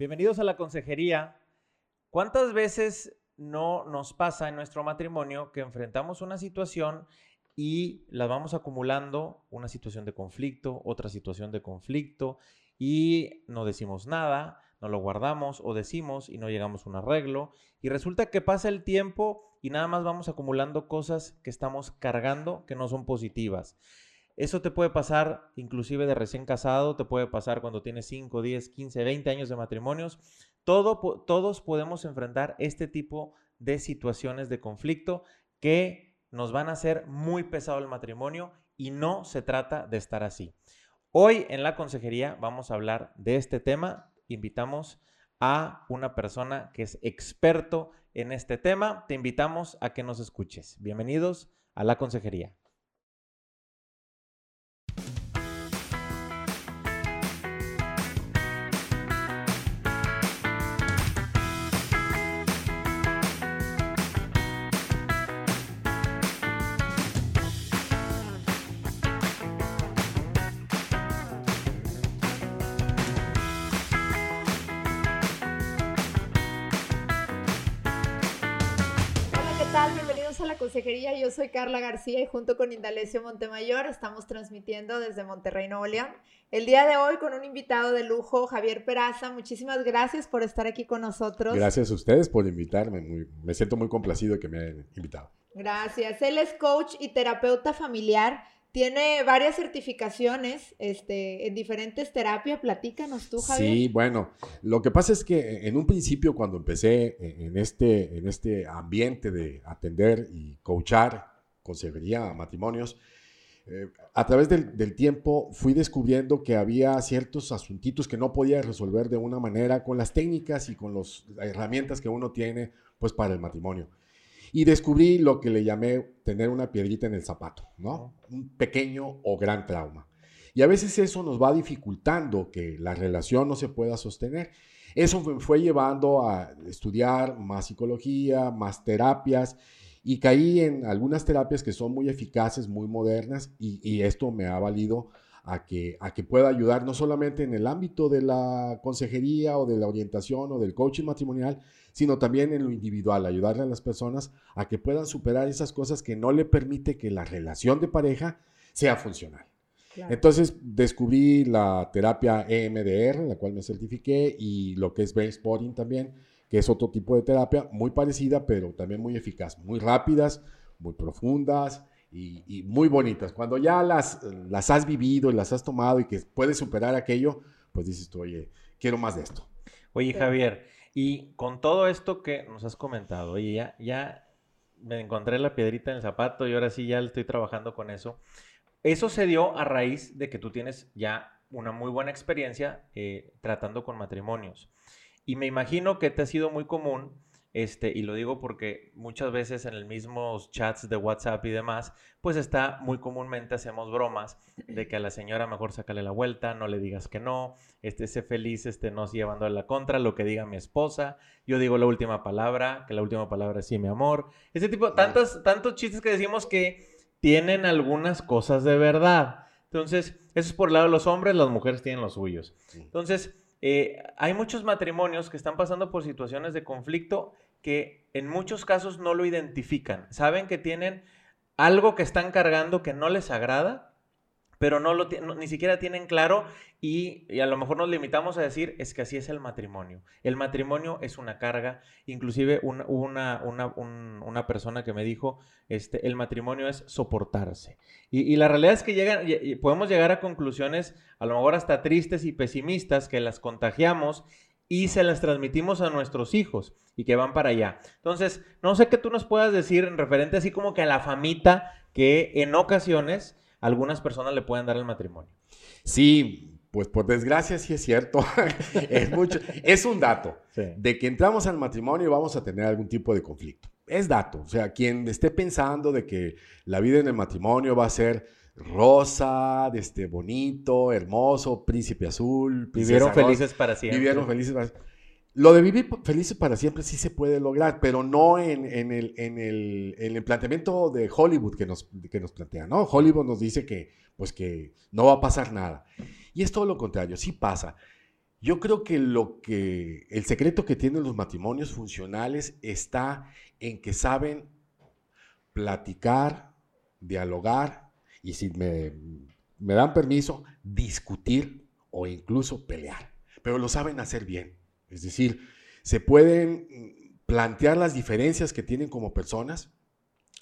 Bienvenidos a la consejería. ¿Cuántas veces no nos pasa en nuestro matrimonio que enfrentamos una situación y la vamos acumulando, una situación de conflicto, otra situación de conflicto, y no decimos nada, no lo guardamos o decimos y no llegamos a un arreglo, y resulta que pasa el tiempo y nada más vamos acumulando cosas que estamos cargando que no son positivas. Eso te puede pasar inclusive de recién casado, te puede pasar cuando tienes 5, 10, 15, 20 años de matrimonios. Todo, todos podemos enfrentar este tipo de situaciones de conflicto que nos van a hacer muy pesado el matrimonio y no se trata de estar así. Hoy en la consejería vamos a hablar de este tema. Invitamos a una persona que es experto en este tema. Te invitamos a que nos escuches. Bienvenidos a la consejería. Consejería. Yo soy Carla García y junto con Indalecio Montemayor estamos transmitiendo desde Monterrey, Nuevo León. El día de hoy con un invitado de lujo, Javier Peraza. Muchísimas gracias por estar aquí con nosotros. Gracias a ustedes por invitarme. me siento muy complacido de que me hayan invitado. Gracias. Él es coach y terapeuta familiar tiene varias certificaciones este, en diferentes terapias. Platícanos tú, Javier. Sí, bueno, lo que pasa es que en un principio cuando empecé en este, en este ambiente de atender y coachar consejería a matrimonios, eh, a través del, del, tiempo fui descubriendo que había ciertos asuntitos que no podía resolver de una manera con las técnicas y con las herramientas que uno tiene pues para el matrimonio y descubrí lo que le llamé tener una piedrita en el zapato, ¿no? Un pequeño o gran trauma. Y a veces eso nos va dificultando que la relación no se pueda sostener. Eso me fue llevando a estudiar más psicología, más terapias y caí en algunas terapias que son muy eficaces, muy modernas y, y esto me ha valido a que, a que pueda ayudar no solamente en el ámbito de la consejería o de la orientación o del coaching matrimonial, sino también en lo individual, ayudarle a las personas a que puedan superar esas cosas que no le permite que la relación de pareja sea funcional. Entonces descubrí la terapia EMDR, la cual me certifiqué, y lo que es Brain Spotting también, que es otro tipo de terapia muy parecida, pero también muy eficaz, muy rápidas, muy profundas y, muy bonitas. Cuando ya las, las has vivido y las has tomado y que puedes superar aquello, pues dices tú, oye, quiero más de esto. Oye, Javier, y con todo esto que nos has comentado, oye, ya, me encontré la piedrita en el zapato y ahora sí ya estoy trabajando con eso. Eso se dio a raíz de que tú tienes ya una muy buena experiencia eh, tratando con matrimonios. Y me imagino que te ha sido muy común este, y lo digo porque muchas veces en el mismos chats de WhatsApp y demás, pues está muy comúnmente hacemos bromas de que a la señora mejor sácale la vuelta, no le digas que no, este, sé feliz, este, no llevando a la contra, lo que diga mi esposa, yo digo la última palabra, que la última palabra es sí, mi amor. Ese tipo, tantos, tantos chistes que decimos que tienen algunas cosas de verdad. Entonces, eso es por el lado de los hombres, las mujeres tienen los suyos. Entonces, eh, hay muchos matrimonios que están pasando por situaciones de conflicto que en muchos casos no lo identifican. Saben que tienen algo que están cargando que no les agrada, pero no lo ni siquiera tienen claro y, a lo mejor nos limitamos a decir es que así es el matrimonio. El matrimonio es una carga, inclusive una, una, persona que me dijo, este, el matrimonio es soportarse. Y, la realidad es que llegan, podemos llegar a conclusiones a lo mejor hasta tristes y pesimistas que las contagiamos y se las transmitimos a nuestros hijos y que van para allá. Entonces, no sé qué tú nos puedas decir en referente así como que a la famita que en ocasiones algunas personas le pueden dar el matrimonio. Sí, pues por desgracia sí es cierto. es, mucho, es un dato de que entramos al matrimonio y vamos a tener algún tipo de conflicto. Es dato. O sea, quien esté pensando de que la vida en el matrimonio va a ser rosa, este, bonito, hermoso, príncipe azul. Vivieron felices para siempre. Vivieron felices para siempre lo de vivir felices para siempre sí se puede lograr, pero no en, el, en, planteamiento de Hollywood que nos, que plantea, ¿no? Hollywood nos dice que, pues que no va a pasar nada. Y es todo lo contrario, sí pasa. Yo creo que lo que el secreto que tienen los matrimonios funcionales está en que saben platicar, dialogar y si me dan permiso, discutir o incluso pelear. Pero lo saben hacer bien. Es decir, se pueden plantear las diferencias que tienen como personas.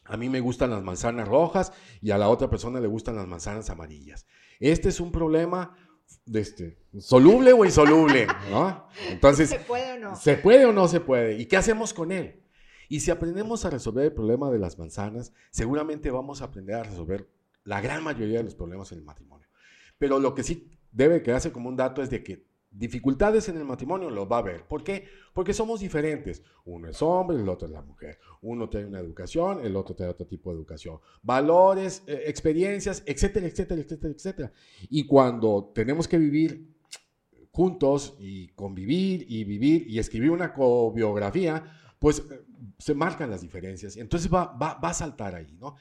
A mí me gustan las manzanas rojas y a la otra persona le gustan las manzanas amarillas. Este es un problema de este, soluble o insoluble, ¿no? Entonces, ¿Se puede o no? ¿se puede o no se puede? ¿Y qué hacemos con él? Y si aprendemos a resolver el problema de las manzanas, seguramente vamos a aprender a resolver la gran mayoría de los problemas en el matrimonio. Pero lo que sí debe quedarse como un dato es de que dificultades en el matrimonio los va a haber. ¿Por qué? Porque somos diferentes. Uno es hombre, el otro es la mujer. Uno tiene una educación, el otro tiene otro tipo de educación. Valores, eh, experiencias, etcétera, etcétera, etcétera, etcétera. Y cuando tenemos que vivir juntos y convivir y vivir y escribir una cobiografía, pues eh, se marcan las diferencias. Entonces va, va, va a saltar ahí, ¿no?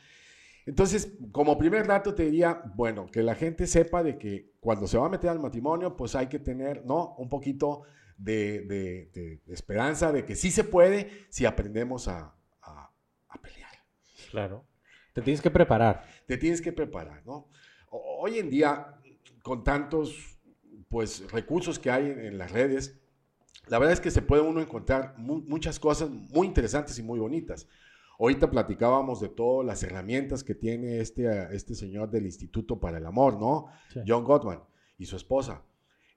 Entonces, como primer dato te diría, bueno, que la gente sepa de que cuando se va a meter al matrimonio, pues hay que tener, ¿no? Un poquito de, esperanza de que sí se puede si aprendemos a, pelear. Claro. Te tienes que preparar. Te tienes que preparar, ¿no? Hoy en día, con tantos, pues, recursos que hay en, las redes, la verdad es que se puede uno encontrar muchas cosas muy interesantes y muy bonitas. Ahorita platicábamos de todas las herramientas que tiene este, este señor del Instituto para el Amor, ¿no? John Gottman y su esposa.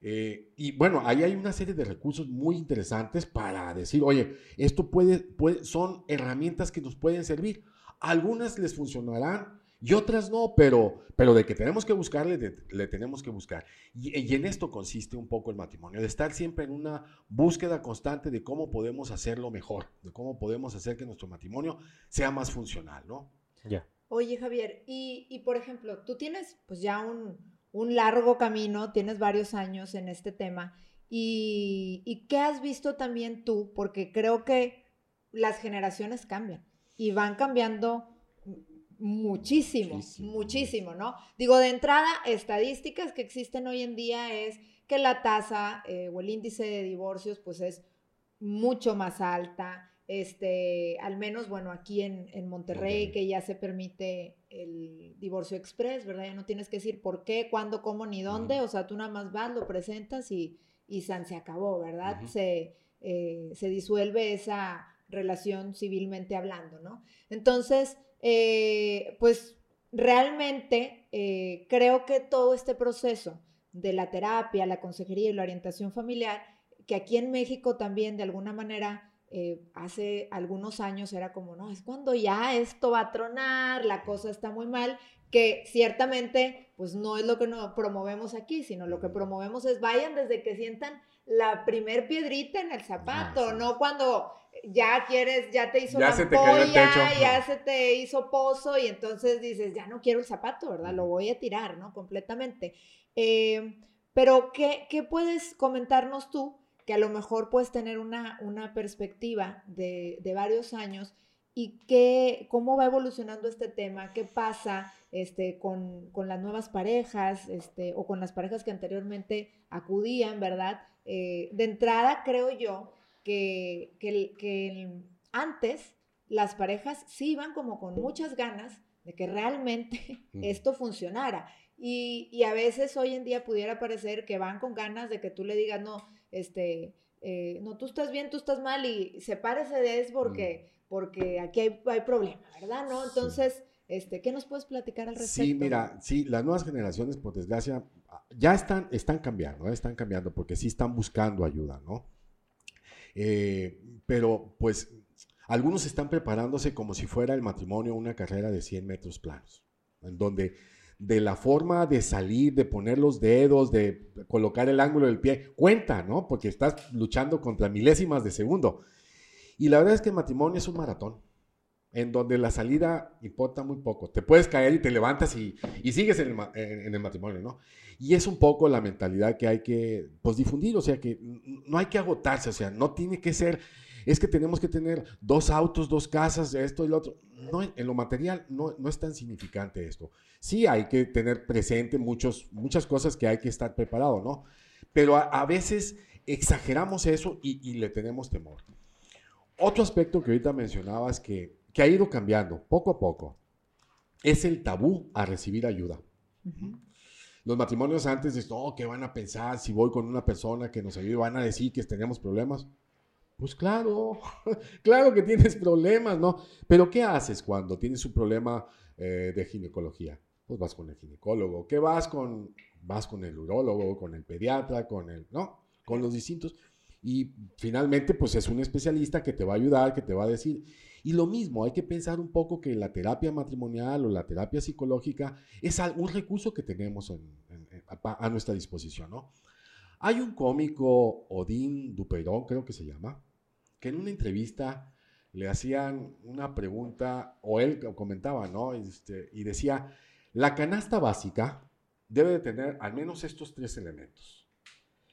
Eh, y bueno, ahí hay una serie de recursos muy interesantes para decir, oye, esto puede, puede, son herramientas que nos pueden servir. Algunas les funcionarán, y otras no, pero, pero de que tenemos que buscarle, le tenemos que buscar. Y, en esto consiste un poco el matrimonio, de estar siempre en una búsqueda constante de cómo podemos hacerlo mejor, de cómo podemos hacer que nuestro matrimonio sea más funcional, ¿no? Ya. Oye, Javier, y, y, por ejemplo, tú tienes pues ya un, un, largo camino, tienes varios años en este tema, y, y ¿qué has visto también tú? Porque creo que las generaciones cambian y van cambiando muchísimo, muchísimo, ¿no? Digo, de entrada, estadísticas que existen hoy en día es que la tasa eh, o el índice de divorcios pues es mucho más alta, este, al menos, bueno, aquí en, Monterrey, que ya se permite el divorcio express, ¿verdad? Ya no tienes que decir por qué, cuándo, cómo, ni dónde, o sea, tú nada más vas, lo presentas y, y San se acabó, ¿verdad? se, eh, se disuelve esa relación civilmente hablando, ¿no? Entonces, eh, pues realmente eh, creo que todo este proceso de la terapia, la consejería y la orientación familiar, que aquí en México también de alguna manera eh, hace algunos años era como, no, es cuando ya esto va a tronar, la cosa está muy mal, que ciertamente pues no es lo que no promovemos aquí, sino lo que promovemos es vayan desde que sientan la primer piedrita en el zapato, no cuando ya quieres, ya te hizo ya la se te cayó el techo. ya se te hizo pozo y entonces dices, ya no quiero el zapato, ¿verdad? Lo voy a tirar, ¿no? Completamente. Eh, pero, ¿qué, ¿qué, puedes comentarnos tú? Que a lo mejor puedes tener una, una perspectiva de, de varios años y qué, cómo va evolucionando este tema, qué pasa este, con, con las nuevas parejas este, o con las parejas que anteriormente acudían, ¿verdad? Eh, de entrada, creo yo que, que, antes las parejas sí iban como con muchas ganas de que realmente esto funcionara. Y, y, a veces hoy en día pudiera parecer que van con ganas de que tú le digas, no, este, eh, no, tú estás bien, tú estás mal y sepárese de eso porque, porque aquí hay, hay problema, ¿verdad? ¿No? Entonces, este, ¿qué nos puedes platicar al respecto? Sí, mira, sí, las nuevas generaciones, por desgracia, ya están, están cambiando, ¿eh? están cambiando porque sí están buscando ayuda, ¿no? Eh, pero pues algunos están preparándose como si fuera el matrimonio una carrera de 100 metros planos, en donde de la forma de salir, de poner los dedos, de colocar el ángulo del pie, cuenta, ¿no? Porque estás luchando contra milésimas de segundo. Y la verdad es que el matrimonio es un maratón, en donde la salida importa muy poco. Te puedes caer y te levantas y, sigues en el, en el, matrimonio, ¿no? Y es un poco la mentalidad que hay que pues, difundir, o sea, que no hay que agotarse, o sea, no tiene que ser, es que tenemos que tener dos autos, dos casas, esto y lo otro. No, en lo material no, no es tan significante esto. Sí hay que tener presente muchos, muchas cosas que hay que estar preparado, ¿no? Pero a, veces exageramos eso y, le tenemos temor. Otro aspecto que ahorita mencionabas que, que ha ido cambiando poco a poco es el tabú a recibir ayuda. Los matrimonios antes de, oh, ¿qué van a pensar si voy con una persona que nos ayude? ¿Van a decir que tenemos problemas? Pues claro, claro que tienes problemas, ¿no? Pero ¿qué haces cuando tienes un problema eh, de ginecología? Pues vas con el ginecólogo. ¿Qué vas con? Vas con el urólogo, con el pediatra, con el, ¿no? Con los distintos. Y finalmente, pues es un especialista que te va a ayudar, que te va a decir. Y lo mismo, hay que pensar un poco que la terapia matrimonial o la terapia psicológica es un recurso que tenemos a, nuestra disposición, ¿no? Hay un cómico, Odín Duperón, creo que se llama, que en una entrevista le hacían una pregunta, o él comentaba, ¿no? Este, y decía, la canasta básica debe de tener al menos estos tres elementos.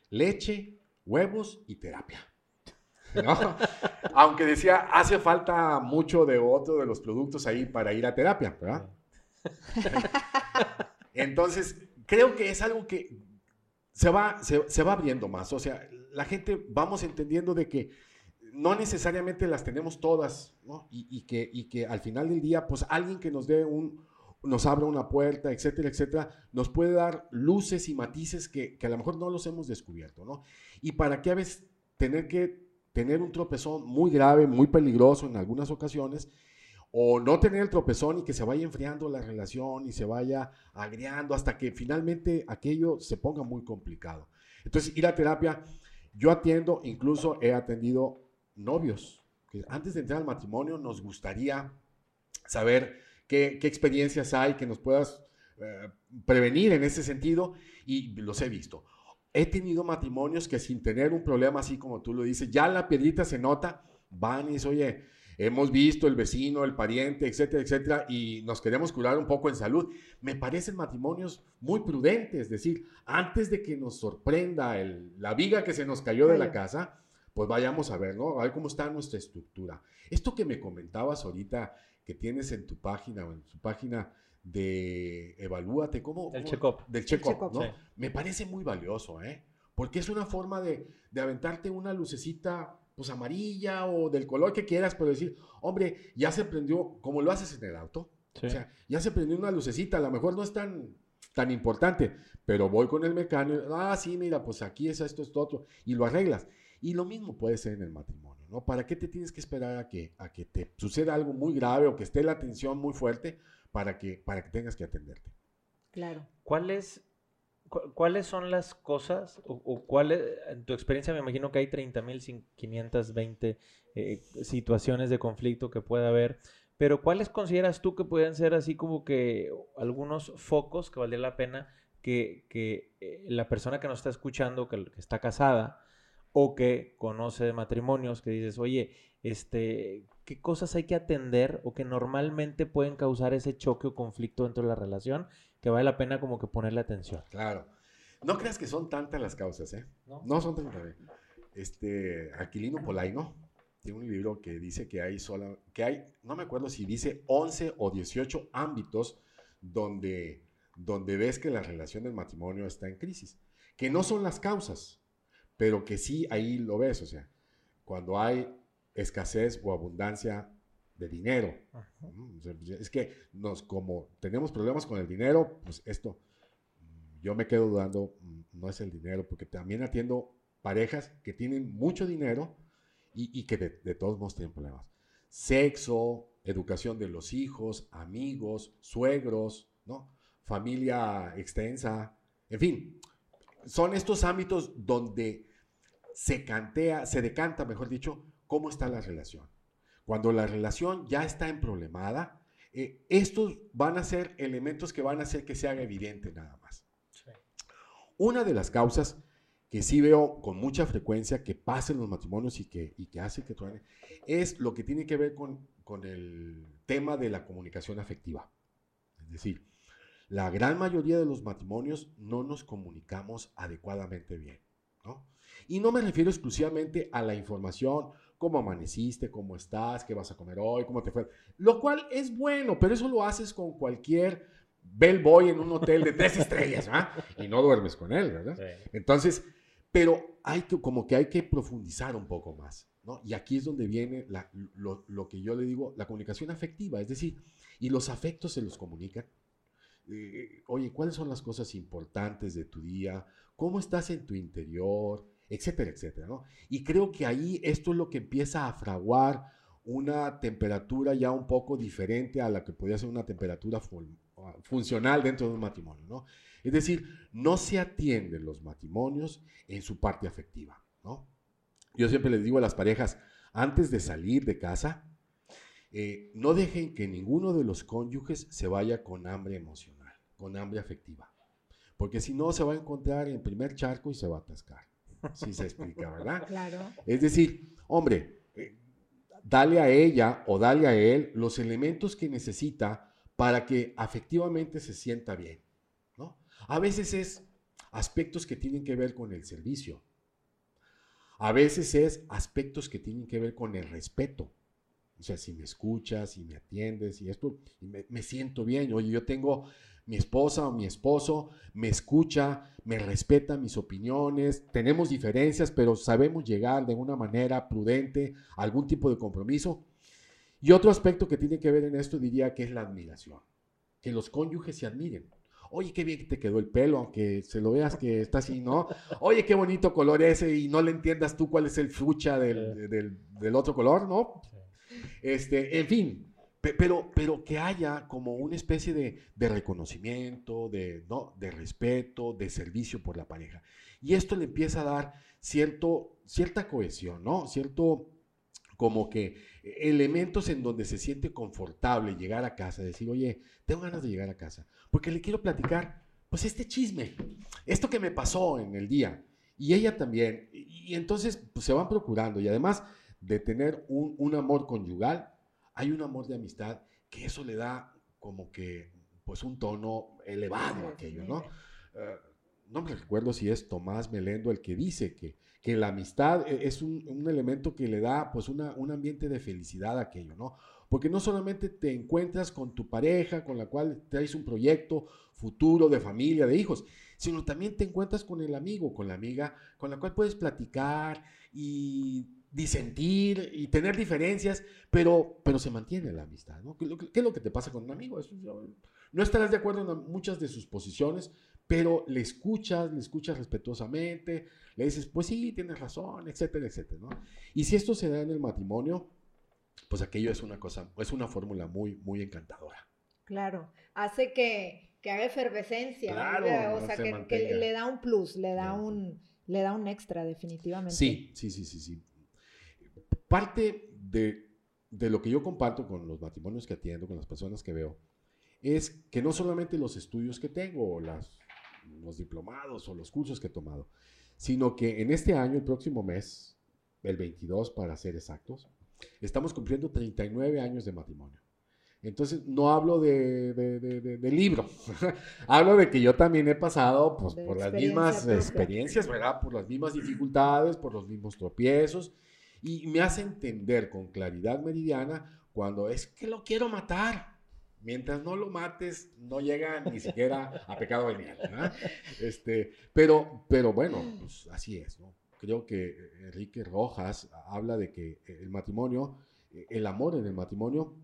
Leche, huevos y terapia. Aunque decía, hace falta mucho de otro de los productos ahí para ir a terapia, ¿verdad? Entonces, creo que es algo que se va, se, se va abriendo más. O sea, la gente vamos entendiendo de que no necesariamente las tenemos todas, ¿no? Y, que, y que al final del día, pues alguien que nos dé un, nos abra una puerta, etcétera, etcétera, nos puede dar luces y matices que, a lo mejor no los hemos descubierto, ¿no? Y para qué a veces tener que tener un tropezón muy grave, muy peligroso en algunas ocasiones, o no tener el tropezón y que se vaya enfriando la relación y se vaya agriando hasta que finalmente aquello se ponga muy complicado. Entonces, ir a terapia, yo atiendo, incluso he atendido novios, que antes de entrar al matrimonio nos gustaría saber qué, experiencias hay que nos puedas eh, prevenir en ese sentido y los he visto. He tenido matrimonios que sin tener un problema así como tú lo dices, ya la piedrita se nota, van y dicen, oye, hemos visto el vecino, el pariente, etcétera, etcétera, y nos queremos curar un poco en salud. Me parecen matrimonios muy prudentes, es decir, antes de que nos sorprenda la viga que se nos cayó de la casa, pues vayamos a ver, ¿no? A ver cómo está nuestra estructura. Esto que me comentabas ahorita, que tienes en tu página o en su página de Evalúate, ¿cómo? Del check-up. Del check-up, ¿no? Me parece muy valioso, ¿eh? Porque es una forma de, de aventarte una lucecita pues amarilla o del color que quieras, pero decir, hombre, ya se prendió, como lo haces en el auto. O sea, ya se prendió una lucecita, a lo mejor no es tan, tan importante, pero voy con el mecánico, ah, sí, mira, pues aquí es esto, esto, otro, y lo arreglas. Y lo mismo puede ser en el matrimonio, ¿no? ¿Para qué te tienes que esperar a que, a que te suceda algo muy grave o que esté la tensión muy fuerte para que, para que tengas que atenderte? Claro. ¿Cuáles, ¿Cuáles son las cosas o, o cuáles, en tu experiencia me imagino que hay 30.520 eh, situaciones de conflicto que puede haber, pero ¿cuáles consideras tú que pueden ser así como que algunos focos que valdría la pena que, que eh, la persona que nos está escuchando, que, que está casada, o que conoce de matrimonios, que dices, oye, este, ¿qué cosas hay que atender o que normalmente pueden causar ese choque o conflicto dentro de la relación que vale la pena como que ponerle atención? Claro. No creas que son tantas las causas, ¿eh? No, son tantas. Este, Aquilino Polaino tiene un libro que dice que hay solo, que hay, no me acuerdo si dice 11 o 18 ámbitos donde, donde ves que la relación del matrimonio está en crisis, que no son las causas, pero que sí ahí lo ves, o sea, cuando hay escasez o abundancia de dinero. Es que nos, como tenemos problemas con el dinero, pues esto, yo me quedo dudando, mm, no es el dinero, porque también atiendo parejas que tienen mucho dinero y, que de, de, todos modos tienen problemas. Sexo, educación de los hijos, amigos, suegros, ¿no? Familia extensa, en fin, son estos ámbitos donde se cantea, se decanta, mejor dicho, cómo está la relación. Cuando la relación ya está en problemada, eh, estos van a ser elementos que van a hacer que se haga evidente nada más. Una de las causas que sí veo con mucha frecuencia que pasen los matrimonios y que, y que hace que truene, es lo que tiene que ver con, con el tema de la comunicación afectiva. Es decir, la gran mayoría de los matrimonios no nos comunicamos adecuadamente bien. ¿no? Y no me refiero exclusivamente a la información, cómo amaneciste, cómo estás, qué vas a comer hoy, cómo te fue. Lo cual es bueno, pero eso lo haces con cualquier bellboy en un hotel de tres estrellas, ¿verdad? Y no duermes con él, ¿verdad? Entonces, Pero hay que, como que hay que profundizar un poco más, ¿no? Y aquí es donde viene lo, lo, que yo le digo, la comunicación afectiva, es decir, y los afectos se los comunican. Eh, oye, ¿cuáles son las cosas importantes de tu día? ¿Cómo estás en tu interior? Etcétera, etcétera, ¿no? Y creo que ahí esto es lo que empieza a fraguar una temperatura ya un poco diferente a la que podría ser una temperatura funcional dentro de un matrimonio, ¿no? Es decir, no se atienden los matrimonios en su parte afectiva, ¿no? Yo siempre les digo a las parejas, antes de salir de casa, eh, no dejen que ninguno de los cónyuges se vaya con hambre emocional, con hambre afectiva, porque si no se va a encontrar en primer charco y se va a atascar. Si se explica, ¿verdad? Claro. Es decir, hombre, eh, dale a ella o dale a él los elementos que necesita para que afectivamente se sienta bien. ¿no? A veces es aspectos que tienen que ver con el servicio. A veces es aspectos que tienen que ver con el respeto. O sea, si me escuchas, si me atiendes y esto, me, me siento bien. Oye, yo tengo mi esposa o mi esposo me escucha, me respeta mis opiniones, tenemos diferencias, pero sabemos llegar de una manera prudente a algún tipo de compromiso. Y otro aspecto que tiene que ver en esto diría que es la admiración, que los cónyuges se admiren. Oye, qué bien que te quedó el pelo, aunque se lo veas que está así, ¿no? Oye, qué bonito color ese y no le entiendas tú cuál es el fucha del, del otro color, ¿no? Este, en fin, pero, pero que haya como una especie de, reconocimiento, de, ¿no? de respeto, de servicio por la pareja. Y esto le empieza a dar cierto, cierta cohesión, ¿no? Cierto como que elementos en donde se siente confortable llegar a casa, decir, oye, tengo ganas de llegar a casa, porque le quiero platicar, pues este chisme, esto que me pasó en el día, y ella también, y, entonces pues, se van procurando, y además de tener un, un amor conyugal, hay un amor de amistad que eso le da como que pues un tono elevado a aquello, ¿no? Eh, no me recuerdo si es Tomás Melendo el que dice que, que la amistad e, es un, un, elemento que le da pues una, un ambiente de felicidad a aquello, ¿no? Porque no solamente te encuentras con tu pareja, con la cual traes un proyecto futuro de familia, de hijos, sino también te encuentras con el amigo, con la amiga, con la cual puedes platicar y disentir y tener diferencias, pero, pero se mantiene la amistad, ¿no? ¿Qué, es lo que te pasa con un amigo? no estarás de acuerdo en muchas de sus posiciones, pero le escuchas, le escuchas respetuosamente, le dices, pues sí, tienes razón, etcétera, etcétera, ¿no? Y si esto se da en el matrimonio, pues aquello es una cosa, es una fórmula muy, muy encantadora. Claro, hace que, que haga efervescencia, o sea, que, le da un plus, le da un, le da un extra, definitivamente. Sí, sí, sí, sí, sí parte de, lo que yo comparto con los matrimonios que atiendo, con las personas que veo, es que no solamente los estudios que tengo, o las, los diplomados o los cursos que he tomado, sino que en este año, el próximo mes, el 22 para ser exactos, estamos cumpliendo 39 años de matrimonio. Entonces, no hablo de, libro, hablo de que yo también he pasado pues, por las mismas experiencias, ¿verdad? Por las mismas dificultades, por los mismos tropiezos, y me hace entender con claridad meridiana cuando es que lo quiero matar. Mientras no lo mates, no llega ni siquiera a pecado venial. Este, pero, pero bueno, pues así es. ¿no? Creo que Enrique Rojas habla de que el matrimonio, el amor en el matrimonio,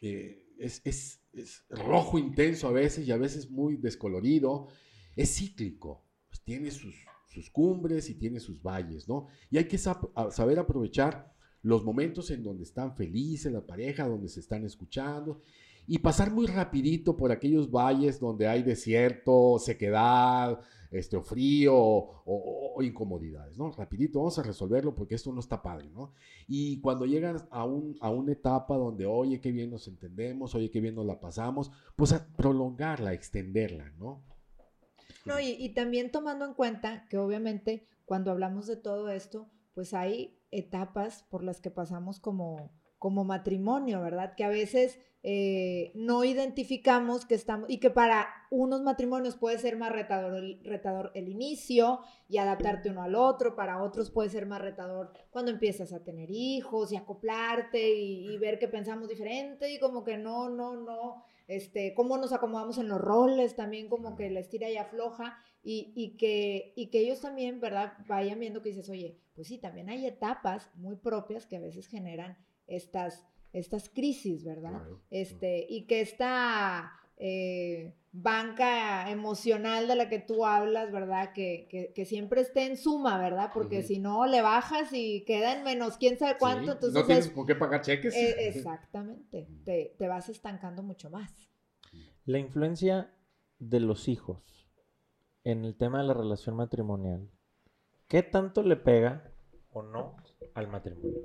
eh, es, es, es, rojo intenso a veces y a veces muy descolorido. Es cíclico, pues tiene sus, sus cumbres y tiene sus valles, ¿no? Y hay que saber aprovechar los momentos en donde están felices la pareja, donde se están escuchando y pasar muy rapidito por aquellos valles donde hay desierto, sequedad, este, o frío o, incomodidades, ¿no? Rapidito, vamos a resolverlo porque esto no está padre, ¿no? Y cuando llegan a, un, a una etapa donde, oye, qué bien nos entendemos, oye, qué bien nos la pasamos, pues a prolongarla, extenderla, ¿no? No, y, también tomando en cuenta que obviamente cuando hablamos de todo esto, pues hay etapas por las que pasamos como, como matrimonio, ¿verdad? Que a veces eh, no identificamos que estamos, y que para unos matrimonios puede ser más retador, retador el inicio y adaptarte uno al otro, para otros puede ser más retador cuando empiezas a tener hijos y acoplarte y, y ver que pensamos diferente y como que no, no, no este, cómo nos acomodamos en los roles, también como que la estira y afloja, y, y, que, y que ellos también, ¿verdad? Vayan viendo que dices, oye, pues sí, también hay etapas muy propias que a veces generan estas, estas crisis, ¿verdad? este, Y que esta eh, banca emocional de la que tú hablas, ¿verdad? Que, que, siempre esté en suma, ¿verdad? Porque si no, le bajas y queda en menos quién sabe cuánto. entonces no tienes por qué pagar cheques. Eh, exactamente, te, te vas estancando mucho más. La influencia de los hijos en el tema de la relación matrimonial, ¿qué tanto le pega o no al matrimonio?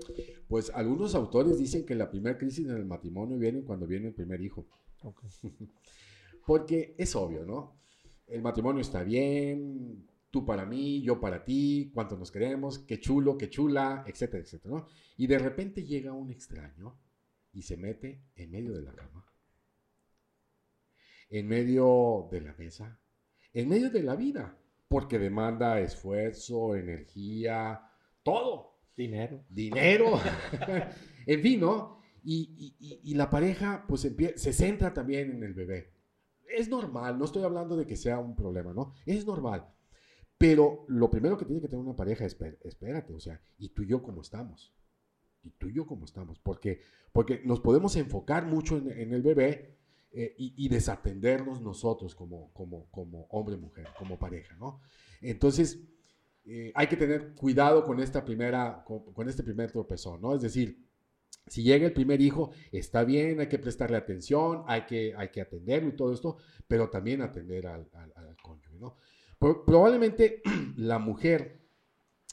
Pues algunos autores dicen que la primera crisis en el matrimonio viene cuando viene el primer hijo. Porque es obvio, ¿no? El matrimonio está bien, tú para mí, yo para ti, cuánto nos queremos, qué chulo, qué chula, etcétera, etcétera, ¿no? Y de repente llega un extraño y se mete en medio de la cama, en medio de la mesa, en medio de la vida, porque demanda esfuerzo, energía, todo. Dinero. Dinero. en fin, ¿no? Y, la pareja pues se centra también en el bebé. Es normal, no estoy hablando de que sea un problema, ¿no? Es normal. Pero lo primero que tiene que tener una pareja es, espérate, o sea, ¿y tú y yo cómo estamos? ¿Y tú y yo cómo estamos? Porque, porque nos podemos enfocar mucho en, el bebé eh, y, desatendernos nosotros como, como, como hombre, mujer, como pareja, ¿no? Entonces, eh, hay que tener cuidado con esta primera, con, con este primer tropezón, ¿no? Es decir, si llega el primer hijo, está bien, hay que prestarle atención, hay que, hay que atenderlo y todo esto, pero también atender al, al, cónyuge, ¿no? probablemente la mujer,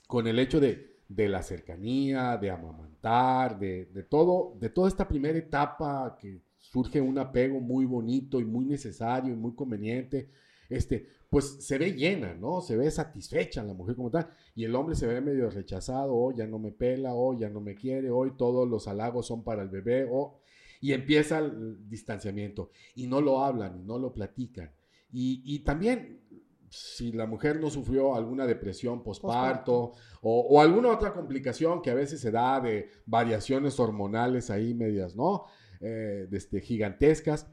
con el hecho de, de la cercanía, de amamantar, de, de, todo, de toda esta primera etapa que surge un apego muy bonito y muy necesario y muy conveniente, este, pues se ve llena, ¿no? Se ve satisfecha la mujer como tal. Y el hombre se ve medio rechazado, o ya no me pela, o ya no me quiere, hoy todos los halagos son para el bebé, o... Y empieza el distanciamiento. Y no lo hablan, no lo platican. Y, también, si la mujer no sufrió alguna depresión posparto o, o, alguna otra complicación que a veces se da de variaciones hormonales ahí medias, ¿no? Eh, este, gigantescas,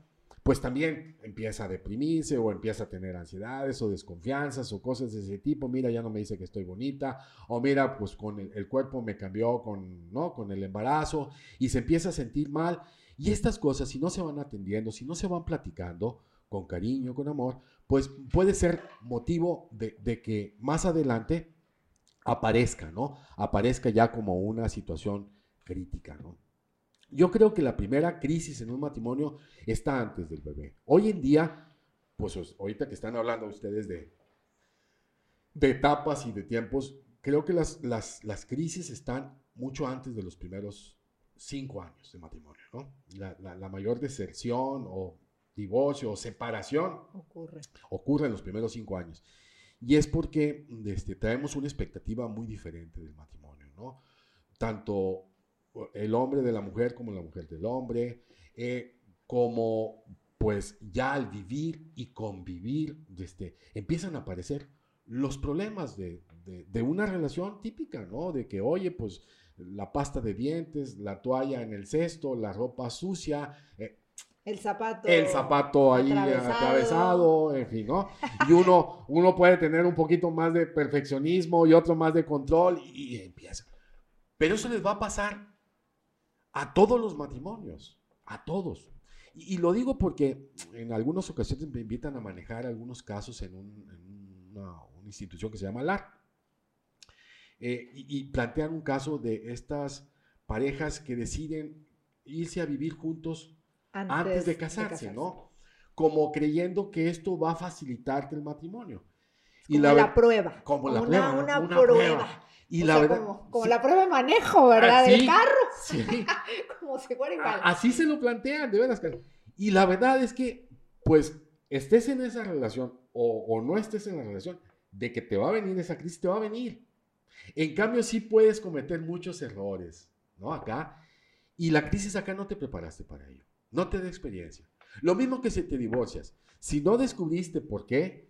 pues también empieza a deprimirse o empieza a tener ansiedades o desconfianzas o cosas de ese tipo. Mira, ya no me dice que estoy bonita. O mira, pues con el, cuerpo me cambió con, ¿no? con el embarazo y se empieza a sentir mal. Y estas cosas, si no se van atendiendo, si no se van platicando con cariño, con amor, pues puede ser motivo de, de que más adelante aparezca, ¿no? Aparezca ya como una situación crítica, ¿no? Yo creo que la primera crisis en un matrimonio está antes del bebé. Hoy en día, pues ahorita que están hablando ustedes de, de etapas y de tiempos, creo que las, las, crisis están mucho antes de los primeros cinco años de matrimonio, ¿no? La, mayor deserción o divorcio o separación ocurre. ocurre en los primeros cinco años. Y es porque este, traemos una expectativa muy diferente del matrimonio, ¿no? Tanto el hombre de la mujer como la mujer del hombre, eh, como pues ya al vivir y convivir, este, empiezan a aparecer los problemas de, una relación típica, ¿no? De que, oye, pues la pasta de dientes, la toalla en el cesto, la ropa sucia. Eh, el zapato. El zapato ahí atravesado. en fin, ¿no? Y uno, uno puede tener un poquito más de perfeccionismo y otro más de control y, y empieza. Pero eso les va a pasar a todos los matrimonios, a todos. Y, lo digo porque en algunas ocasiones me invitan a manejar algunos casos en, una, institución que se llama LAR. Eh, y, plantean un caso de estas parejas que deciden irse a vivir juntos antes, de, casarse, ¿no? Como creyendo que esto va a facilitarte el matrimonio. Y la, prueba. Como la prueba. Una, prueba. Y la verdad, como, la prueba de manejo, ¿verdad? Del carro. Sí. como si fuera igual. Así se lo plantean, de veras. Y la verdad es que, pues, estés en esa relación o, no estés en la relación, de que te va a venir esa crisis, te va a venir. En cambio, sí puedes cometer muchos errores, ¿no? Acá. Y la crisis acá no te preparaste para ello. No te da experiencia. Lo mismo que si te divorcias. Si no descubriste por qué,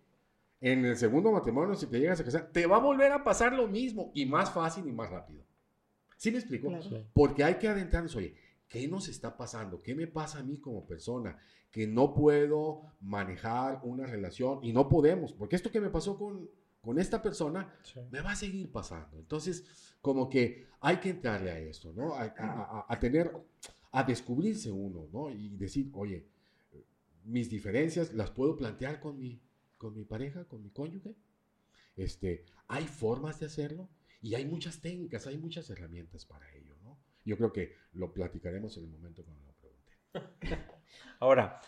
en el segundo matrimonio, si te llegas a casar, te va a volver a pasar lo mismo y más fácil y más rápido. ¿Sí me explico? Porque hay que adentrarnos, oye, ¿qué nos está pasando? ¿Qué me pasa a mí como persona? Que no puedo manejar una relación y no podemos, porque esto que me pasó con, con esta persona me va a seguir pasando. Entonces, como que hay que entrarle a esto, ¿no? A, tener, a descubrirse uno, ¿no? Y decir, oye, mis diferencias las puedo plantear con mi, con mi pareja, con mi cónyuge. Este, hay formas de hacerlo y hay muchas técnicas, hay muchas herramientas para ello, ¿no? Yo creo que lo platicaremos en el momento cuando lo pregunte. Ahora,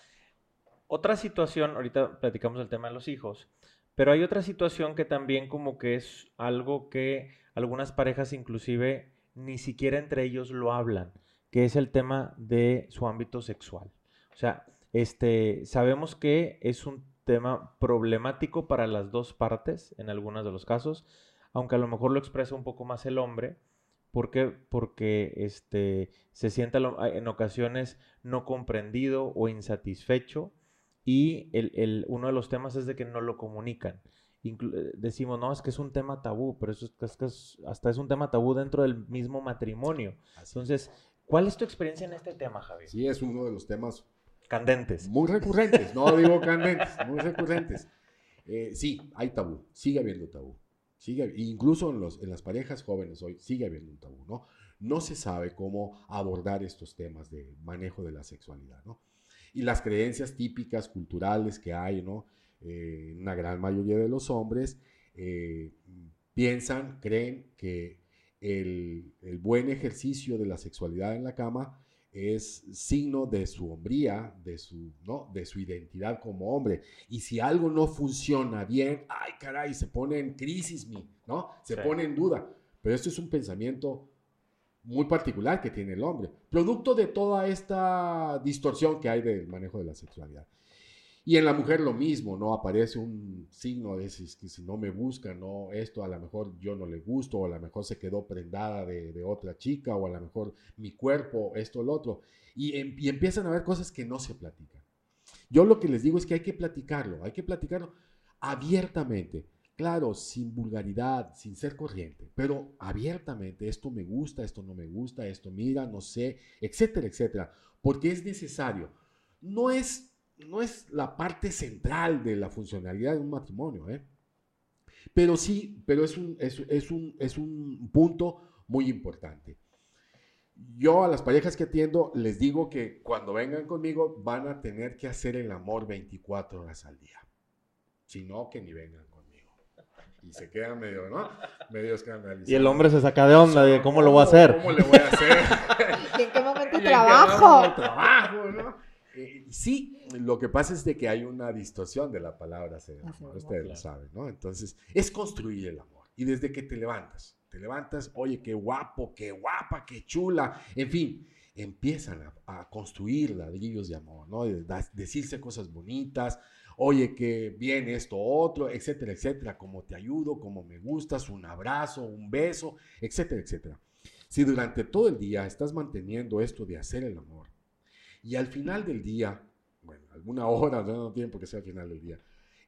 otra situación, ahorita platicamos el tema de los hijos, pero hay otra situación que también como que es algo que algunas parejas inclusive ni siquiera entre ellos lo hablan, que es el tema de su ámbito sexual. O sea, este, sabemos que es un tema problemático para las dos partes en algunos de los casos, aunque a lo mejor lo expresa un poco más el hombre, ¿Por Porque este, se siente en ocasiones no comprendido o insatisfecho y el, uno de los temas es de que no lo comunican. Eh, decimos, no, es que es un tema tabú, pero eso es, que hasta es un tema tabú dentro del mismo matrimonio. Entonces, ¿cuál es tu experiencia en este tema, Javi? Sí, es uno de los temas candentes. Muy recurrentes, no digo candentes, muy recurrentes. Eh, sí, hay tabú, sigue habiendo tabú. Sigue, incluso en, los, en las parejas jóvenes hoy sigue habiendo un tabú, ¿no? No se sabe cómo abordar estos temas de manejo de la sexualidad, ¿no? Y las creencias típicas, culturales que hay, ¿no? Eh, una gran mayoría de los hombres eh, piensan, creen que el, el, buen ejercicio de la sexualidad en la cama es signo de su hombría, de su, ¿no? de su identidad como hombre. Y si algo no funciona bien, ay caray, se pone en crisis, ¿no? Se pone en duda. Pero esto es un pensamiento muy particular que tiene el hombre, producto de toda esta distorsión que hay del manejo de la sexualidad. Y en la mujer lo mismo, ¿no? Aparece un signo de que si no me busca, ¿no? Esto a lo mejor yo no le gusto, o a lo mejor se quedó prendada de, otra chica, o a lo mejor mi cuerpo, esto, lo otro. Y, em, y empiezan a haber cosas que no se platican. Yo lo que les digo es que hay que platicarlo, hay que platicarlo abiertamente. Claro, sin vulgaridad, sin ser corriente, pero abiertamente, esto me gusta, esto no me gusta, esto mira, no sé, etcétera, etcétera, porque es necesario. No es no es la parte central de la funcionalidad de un matrimonio, ¿eh? Pero sí, pero es un, es, un, es un punto muy importante. Yo a las parejas que atiendo les digo que cuando vengan conmigo van a tener que hacer el amor 24 horas al día. Si no, que ni vengan conmigo. Y se quedan medio, ¿no? Medio escandalizados. Y el hombre se saca de onda de cómo lo voy a hacer. ¿Cómo le voy a hacer? ¿Y en qué momento trabajo? trabajo, ¿no? Eh, sí, lo que pasa es de que hay una distorsión de la palabra ustedes lo saben, ¿no? Entonces, es construir el amor. Y desde que te levantas, te levantas, oye, qué guapo, qué guapa, qué chula, en fin, empiezan a, construir ladrillos de amor, ¿no? decirse cosas bonitas, oye, qué bien esto, otro, etcétera, etcétera, cómo te ayudo, cómo me gustas, un abrazo, un beso, etcétera, etcétera. Si durante todo el día estás manteniendo esto de hacer el amor, y al final del día, bueno, alguna hora, no tiene por qué ser al final del día,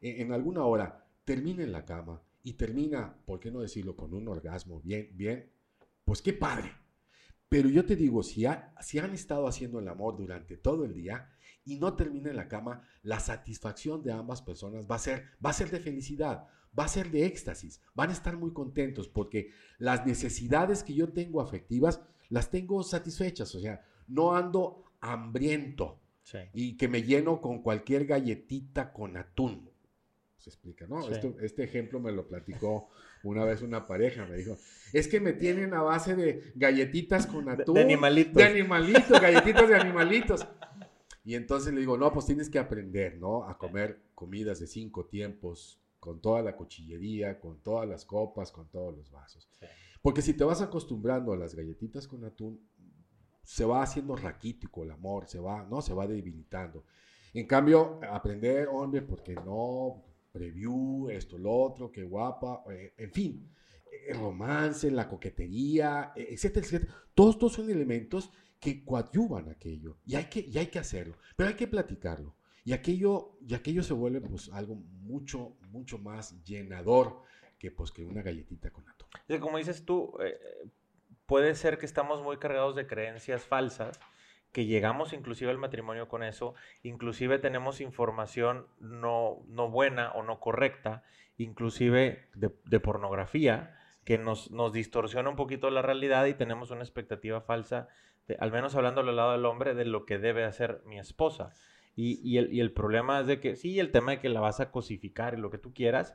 en, alguna hora termina en la cama y termina, ¿por qué no decirlo?, con un orgasmo bien, bien, pues qué padre. Pero yo te digo, si, si han estado haciendo el amor durante todo el día y no termina en la cama, la satisfacción de ambas personas va a ser, va a ser de felicidad, va a ser de éxtasis, van a estar muy contentos porque las necesidades que yo tengo afectivas las tengo satisfechas, o sea, no ando hambriento y que me lleno con cualquier galletita con atún. Se explica, ¿no? este ejemplo me lo platicó una vez una pareja, me dijo, es que me tienen a base de galletitas con atún. De, animalitos. De animalitos, galletitas de animalitos. Y entonces le digo, no, pues tienes que aprender, ¿no? A comer comidas de cinco tiempos, con toda la cuchillería, con todas las copas, con todos los vasos. Porque si te vas acostumbrando a las galletitas con atún, se va haciendo raquítico el amor, se va, ¿no? Se va debilitando. En cambio, aprender, hombre, porque no, preview, esto, lo otro, qué guapa, eh, en fin, el romance, la coquetería, e, etcétera, etcétera. Todos estos son elementos que coadyuvan aquello y hay que, y hay que hacerlo, pero hay que platicarlo. Y aquello, y aquello se vuelve pues algo mucho, mucho más llenador que pues que una galletita con atún. Como dices tú, eh, puede ser que estamos muy cargados de creencias falsas que llegamos inclusive al matrimonio con eso, inclusive tenemos información no, no buena o no correcta, inclusive de, pornografía, que nos, nos, distorsiona un poquito la realidad y tenemos una expectativa falsa, al menos hablando del lado del hombre, de lo que debe hacer mi esposa. Y, y, el, y el problema es de que, sí, el tema de que la vas a cosificar y lo que tú quieras,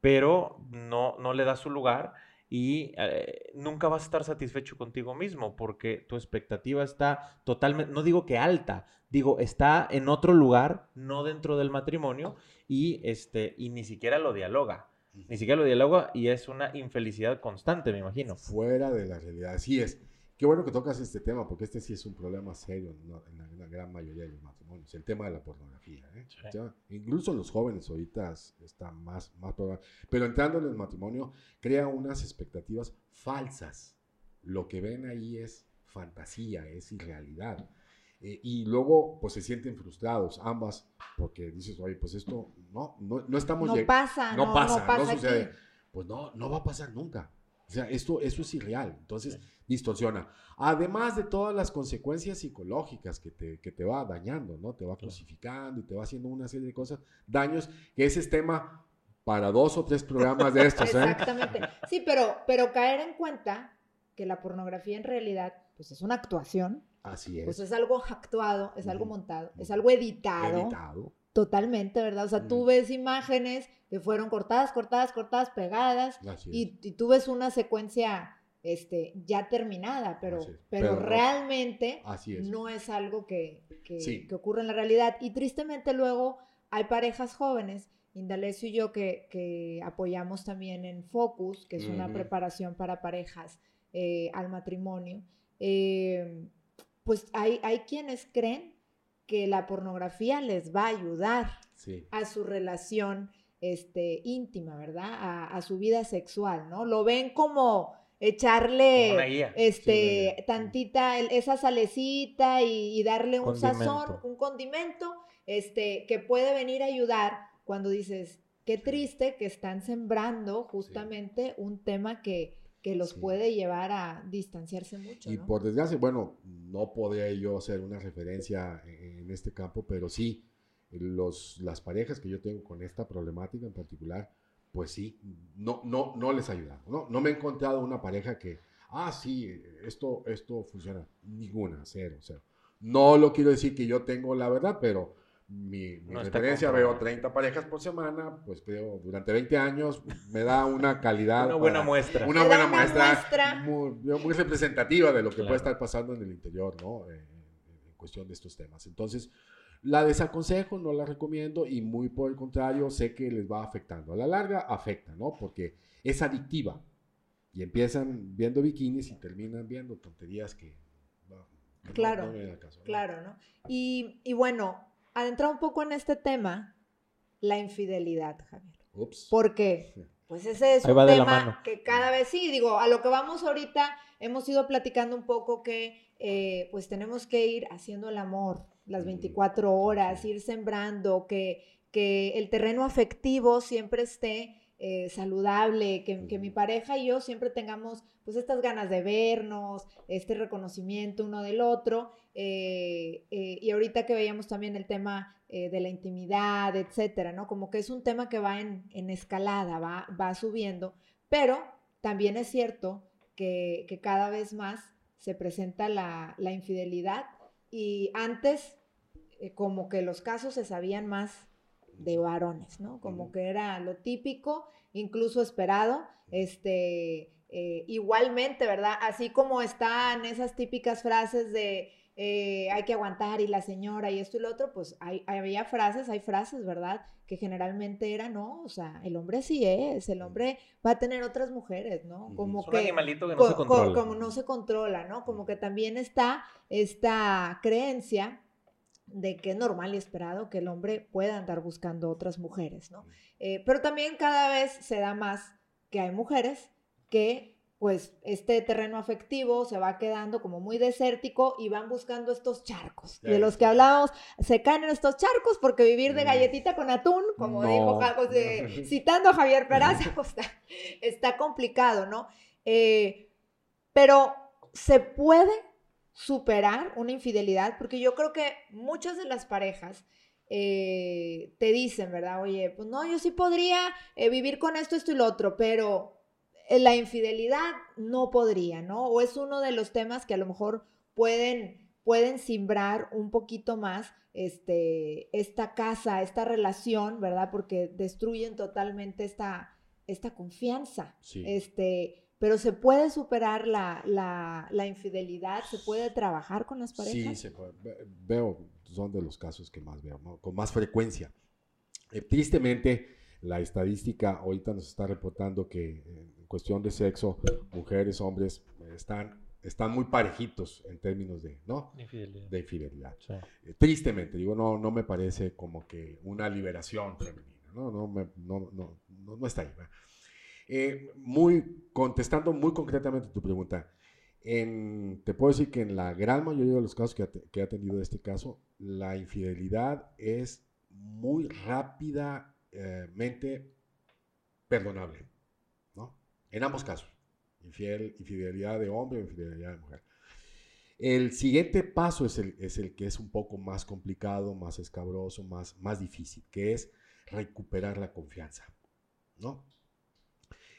pero no, no le das su lugar y eh, nunca vas a estar satisfecho contigo mismo porque tu expectativa está totalmente, no digo que alta, digo, está en otro lugar, no dentro del matrimonio y, este, y ni siquiera lo dialoga. Ni siquiera lo dialoga y es una infelicidad constante, me imagino. Fuera de la realidad, así es. Qué bueno que tocas este tema, porque este sí es un problema serio en, la, gran mayoría de los matrimonios, el tema de la pornografía. ¿eh? incluso los jóvenes ahorita están más, más pero entrando en el matrimonio crea unas expectativas falsas. Lo que ven ahí es fantasía, es irrealidad. Eh, y luego, pues se sienten frustrados ambas, porque dices, oye, pues esto no, no, no estamos... No pasa, no, pasa, no, sucede. Pues no, no va a pasar nunca. O sea, esto, eso es irreal. Entonces, distorsiona. Además de todas las consecuencias psicológicas que te, que te va dañando, ¿no? Te va crucificando y te va haciendo una serie de cosas, daños, que ese es tema para dos o tres programas de estos. ¿eh? Exactamente. Sí, pero, pero caer en cuenta que la pornografía en realidad, pues es una actuación. Así es. Pues es algo actuado, es algo montado, es algo editado. Editado. Totalmente, ¿verdad? O sea, tú ves imágenes que fueron cortadas, cortadas, cortadas, pegadas, y, y, tú ves una secuencia este, ya terminada, pero, pero, realmente no es algo que, que, ocurre en la realidad. Y tristemente luego hay parejas jóvenes, Indalecio y yo, que, apoyamos también en Focus, que es una preparación para parejas eh, al matrimonio. Eh, pues hay, hay quienes creen que la pornografía les va a ayudar a su relación este, íntima, ¿verdad? A, a, su vida sexual, ¿no? Lo ven como echarle este tantita esa salecita y, darle un sazón, un condimento, este que puede venir a ayudar cuando dices qué triste que están sembrando justamente un tema que, que los puede llevar a distanciarse mucho. Y por desgracia, bueno, no podría yo hacer una referencia en este campo, pero sí, los, las parejas que yo tengo con esta problemática en particular, pues sí, no, no, no les ayuda. ¿no? no me he encontrado una pareja que, ah, sí, esto, esto funciona. Ninguna, cero, cero. No lo quiero decir que yo tengo la verdad, pero mi, mi referencia veo 30 parejas por semana, pues creo durante 20 años me da una calidad. una buena muestra. Una buena muestra, Muy, representativa de lo que puede estar pasando en el interior, ¿no? Eh, en cuestión de estos temas. Entonces, la desaconsejo, no la recomiendo y muy por el contrario, sé que les va afectando. A la larga afecta, ¿no? Porque es adictiva. Y empiezan viendo bikinis y terminan viendo tonterías que... claro, claro, ¿no? Y, y bueno, adentrar un poco en este tema, la infidelidad, Javier. Ups. Porque, pues ese es un tema que cada vez sí, digo, a lo que vamos ahorita, hemos ido platicando un poco que, eh, pues tenemos que ir haciendo el amor, las 24 horas, ir sembrando, que, que el terreno afectivo siempre esté eh, saludable, que, que, mi pareja y yo siempre tengamos pues estas ganas de vernos, este reconocimiento uno del otro. Eh, eh, y ahorita que veíamos también el tema de la intimidad, etcétera, ¿no? Como que es un tema que va en, en escalada, va, va subiendo, pero también es cierto que, que cada vez más se presenta la, la infidelidad y antes, como que los casos se sabían más de varones, ¿no? Como que era lo típico, incluso esperado, este, eh, igualmente, ¿verdad? Así como están esas típicas frases de eh, hay que aguantar y la señora y esto y lo otro, pues hay, había frases, hay frases, ¿verdad? Que generalmente eran, no, o sea, el hombre sí es, el hombre va a tener otras mujeres, ¿no? Como que... Un animalito que no se controla. Como, no se controla, ¿no? Como que también está esta creencia de que es normal y esperado que el hombre pueda andar buscando otras mujeres, ¿no? Eh, pero también cada vez se da más que hay mujeres que pues este terreno afectivo se va quedando como muy desértico y van buscando estos charcos. De los que hablábamos, se caen en estos charcos porque vivir de galletita con atún, como dijo, citando a Javier Peraza, pues, está, complicado, ¿no? Eh, pero se puede superar una infidelidad, porque yo creo que muchas de las parejas eh, te dicen, ¿verdad? Oye, pues no, yo sí podría eh, vivir con esto, esto y lo otro, pero eh, la infidelidad no podría, ¿no? O es uno de los temas que a lo mejor pueden, pueden simbrar un poquito más este, esta casa, esta relación, ¿verdad? Porque destruyen totalmente esta, esta confianza. Este, pero se puede superar la, la, infidelidad, se puede trabajar con las parejas. Sí, veo, son de los casos que más veo, con más frecuencia. Eh, tristemente, la estadística ahorita nos está reportando que en cuestión de sexo, mujeres, hombres, están, están muy parejitos en términos de, ¿no? Infidelidad. De infidelidad. Eh, tristemente, digo, no, no me parece como que una liberación femenina, ¿no? No, no, no, no, está ahí. Eh, muy, contestando muy concretamente tu pregunta, te puedo decir que en la gran mayoría de los casos que ha, que ha este caso, la infidelidad es muy rápidamente perdonable, ¿no? En ambos casos, infiel, infidelidad de hombre o infidelidad de mujer. El siguiente paso es el, es el, que es un poco más complicado, más escabroso, más, más difícil, que es recuperar la confianza, ¿no?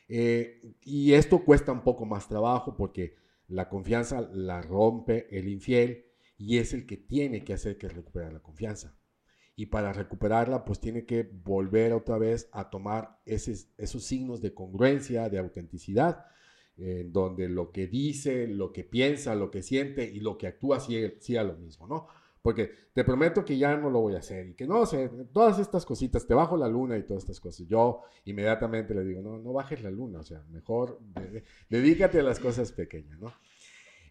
Eh, y esto cuesta un poco más trabajo porque la confianza la rompe el infiel y es el que tiene que hacer que recuperar la confianza. Y para recuperarla, pues tiene que volver otra vez a tomar esos signos de congruencia, de autenticidad, en donde lo que dice, lo que piensa, lo que siente y lo que actúa sea lo mismo, ¿no? Porque te prometo que ya no lo voy a hacer y que no sé, todas estas cositas, te bajo la luna y todas estas cosas. Yo inmediatamente le digo, no, no bajes la luna, o sea, mejor dedícate a las cosas pequeñas, ¿no?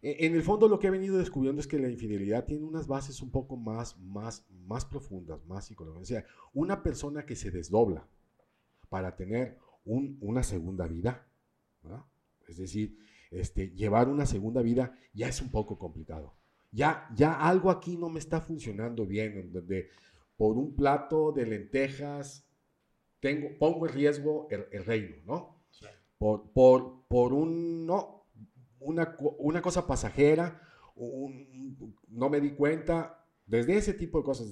E, en el fondo lo que he venido descubriendo es que la infidelidad tiene unas bases un poco más, más, más profundas, más psicológicas. O sea, una persona que se desdobla para tener una segunda vida, es decir, este, llevar una segunda vida ya es un poco complicado ya, ya algo aquí no me está funcionando bien, en donde por un plato de lentejas tengo, pongo en riesgo el, reino, ¿no? Por, por, por un, no, una, una cosa pasajera, no me di cuenta, desde ese tipo de cosas.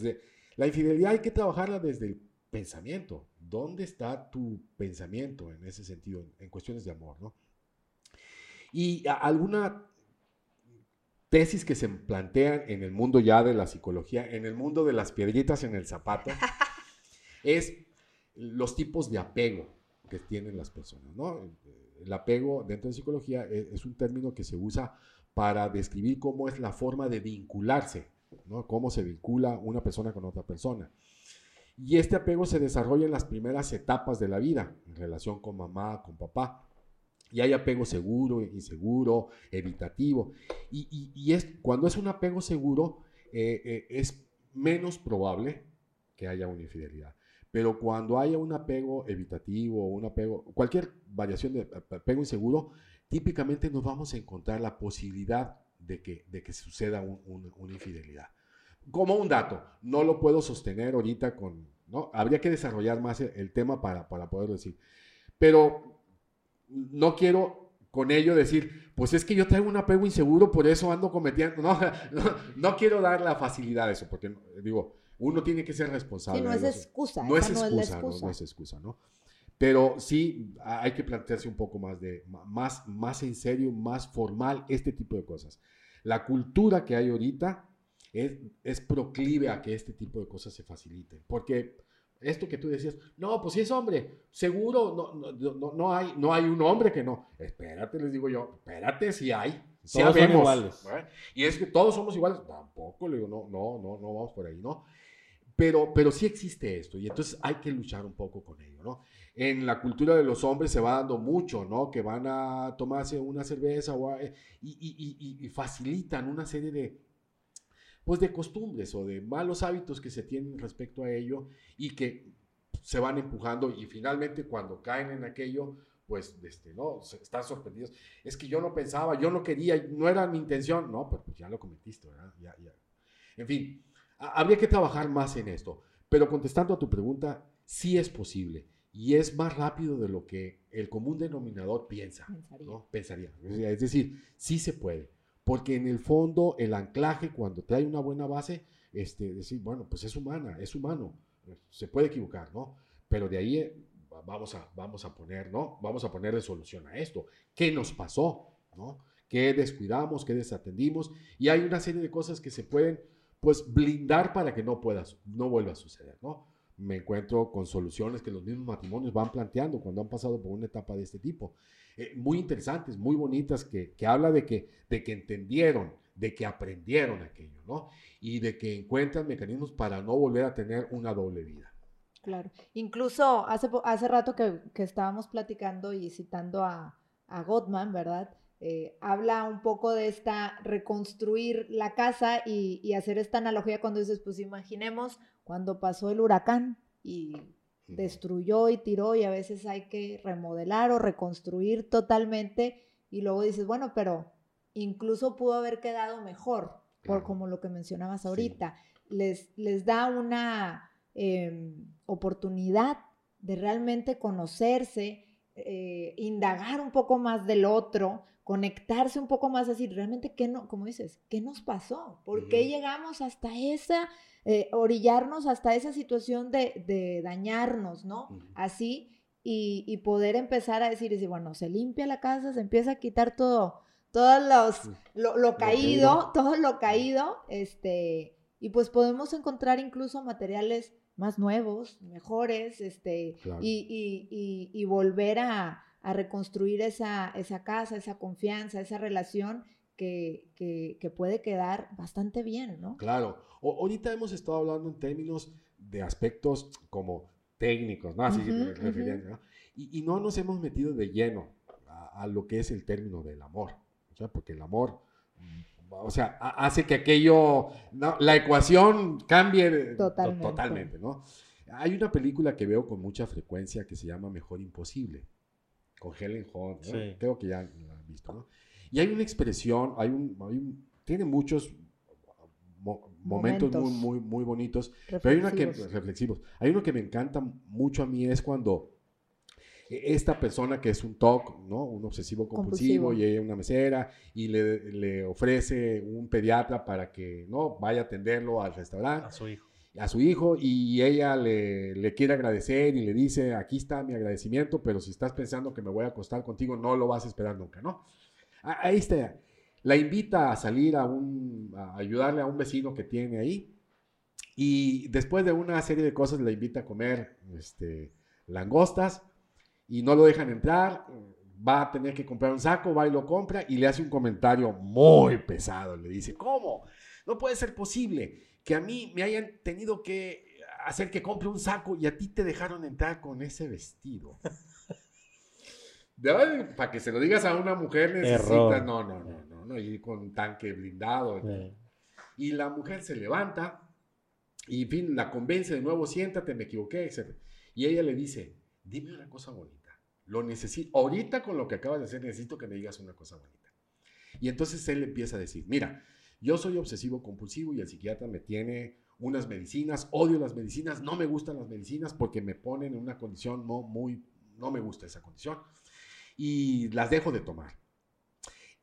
La infidelidad hay que trabajarla desde el pensamiento. ¿Dónde está tu pensamiento en ese sentido, en, cuestiones de amor, ¿no? Y alguna tesis que se plantean en el mundo ya de la psicología, en el mundo de las piedritas en el zapato, es los tipos de apego que tienen las personas. ¿no? El apego dentro de psicología es, es, un término que se usa para describir cómo es la forma de vincularse, ¿no? cómo se vincula una persona con otra persona. Y este apego se desarrolla en las primeras etapas de la vida, en relación con mamá, con papá. Y hay apego seguro, inseguro, evitativo. Y, cuando es un apego seguro, eh, eh, es menos probable que haya una infidelidad. Pero cuando haya un apego evitativo, un apego, cualquier variación de apego inseguro, típicamente nos vamos a encontrar la posibilidad de que, de suceda una infidelidad. Como un dato, no lo puedo sostener ahorita con, ¿no? Habría que desarrollar más el, tema para, para poder decir. Pero no quiero con ello decir, pues es que yo traigo un apego inseguro, por eso ando cometiendo. No, no, quiero dar la facilidad a eso, porque digo, uno tiene que ser responsable. no es excusa. No es excusa, no, es excusa, ¿no? Pero sí hay que plantearse un poco más de, más, más en serio, más formal este tipo de cosas. La cultura que hay ahorita es, es proclive a que este tipo de cosas se faciliten, porque esto que tú decías, no, pues si es hombre, seguro no, no, no, hay, no hay un hombre que no. Espérate, les digo yo, espérate si hay. Si todos son iguales. Y es que todos somos iguales. Tampoco, le digo, no, no, no, no vamos por ahí, ¿no? Pero, pero sí existe esto y entonces hay que luchar un poco con ello, ¿no? En la cultura de los hombres se va dando mucho, ¿no? Que van a tomarse una cerveza o y, y, y facilitan una serie de, pues de costumbres o de malos hábitos que se tienen respecto a ello y que se van empujando y finalmente cuando caen en aquello, pues este, ¿no? están sorprendidos. Es que yo no pensaba, yo no quería, no era mi intención. No, pues, pues ya lo cometiste, ¿verdad? Ya, ya. En fin, habría que trabajar más en esto. Pero contestando a tu pregunta, sí es posible y es más rápido de lo que el común denominador piensa, Pensaría. ¿no? Pensaría. Es decir, sí se puede Porque en el fondo, el anclaje, cuando trae una buena base, este, decir, bueno, pues es humana, es humano, se puede equivocar, ¿no? Pero de ahí eh, vamos a, vamos a poner, ¿no? Vamos a ponerle solución a esto. ¿Qué nos pasó, ¿no? ¿Qué descuidamos, qué desatendimos? Y hay una serie de cosas que se pueden, pues, blindar para que no pueda, no vuelva a suceder, ¿no? Me encuentro con soluciones que los mismos matrimonios van planteando cuando han pasado por una etapa de este tipo. Eh, muy interesantes, muy bonitas, que, que habla de que, de que entendieron, de que aprendieron aquello, ¿no? Y de que encuentran mecanismos para no volver a tener una doble vida. Claro. Incluso hace, hace rato que, que estábamos platicando y citando a, a Gottman, ¿verdad? Eh, habla un poco de esta reconstruir la casa y, y, hacer esta analogía cuando dices, pues imaginemos cuando pasó el huracán y destruyó y tiró y a veces hay que remodelar o reconstruir totalmente y luego dices, bueno, pero incluso pudo haber quedado mejor, por como lo que mencionabas ahorita. Les, les da una eh, oportunidad de realmente conocerse, eh, indagar un poco más del otro, conectarse un poco más, decir, realmente, ¿qué no, como dices, qué nos pasó? ¿Por qué llegamos hasta esa, eh, orillarnos hasta esa situación de, de dañarnos, ¿no? Así, y, y, poder empezar a decir, decir, bueno, se limpia la casa, se empieza a quitar todo, todos los, lo, lo, caído, todo lo caído, este, y pues podemos encontrar incluso materiales más nuevos, mejores, este, claro. y, y, y, y, volver a, a reconstruir esa, esa, casa, esa confianza, esa relación que, que, que, puede quedar bastante bien, ¿no? Claro. O, ahorita hemos estado hablando en términos de aspectos como técnicos, ¿no? Así, uh -huh, uh -huh. ¿no? Y, y, no nos hemos metido de lleno a, a, lo que es el término del amor, o sea, porque el amor o sea, hace que aquello, no, la ecuación cambie totalmente. totalmente. ¿no? Hay una película que veo con mucha frecuencia que se llama Mejor Imposible, con Helen Hunt, ¿no? sí. creo que ya la han visto, ¿no? Y hay una expresión, hay un, hay un tiene muchos mo momentos, momentos, muy, muy, muy bonitos, pero hay una que, reflexivos, hay uno que me encanta mucho a mí, es cuando esta persona que es un TOC, ¿no? Un obsesivo compulsivo, compulsivo. y ella una mesera y le, le, ofrece un pediatra para que, ¿no? Vaya a atenderlo al restaurante. A su hijo. A su hijo y ella le, le, quiere agradecer y le dice, aquí está mi agradecimiento, pero si estás pensando que me voy a acostar contigo, no lo vas a esperar nunca, ¿no? Ahí está. La invita a salir a, un, a ayudarle a un vecino que tiene ahí y después de una serie de cosas le invita a comer este, langostas y no lo dejan entrar, va a tener que comprar un saco, va y lo compra y le hace un comentario muy pesado. Le dice, ¿cómo? No puede ser posible que a mí me hayan tenido que hacer que compre un saco y a ti te dejaron entrar con ese vestido. Para que se lo digas a una mujer no, no, no, no, no, ir con tanque blindado. Sí. Y la mujer se levanta y, en fin, la convence de nuevo, siéntate, me equivoqué, etc. Y ella le dice, dime una cosa bonita. Lo necesito. Ahorita con lo que acabas de hacer, necesito que me digas una cosa bonita. Y entonces él empieza a decir, mira, yo soy obsesivo compulsivo y el psiquiatra me tiene unas medicinas, odio las medicinas, no me gustan las medicinas porque me ponen en una condición no muy, no me gusta esa condición y las dejo de tomar.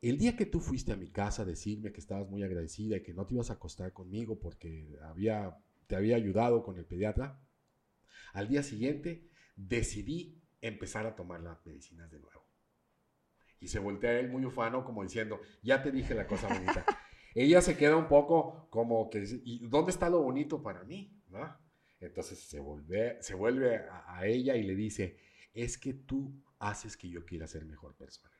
El día que tú fuiste a mi casa a decirme que estabas muy agradecida y que no te ibas a acostar conmigo porque había, te había ayudado con el pediatra, al día siguiente decidí empezar a tomar las medicinas de nuevo. Y se voltea él muy ufano como diciendo, ya te dije la cosa bonita. Ella se queda un poco como que, ¿y dónde está lo bonito para mí? ¿No? Entonces se vuelve, se vuelve a, a ella y le dice, es que tú haces que yo quiera ser mejor persona.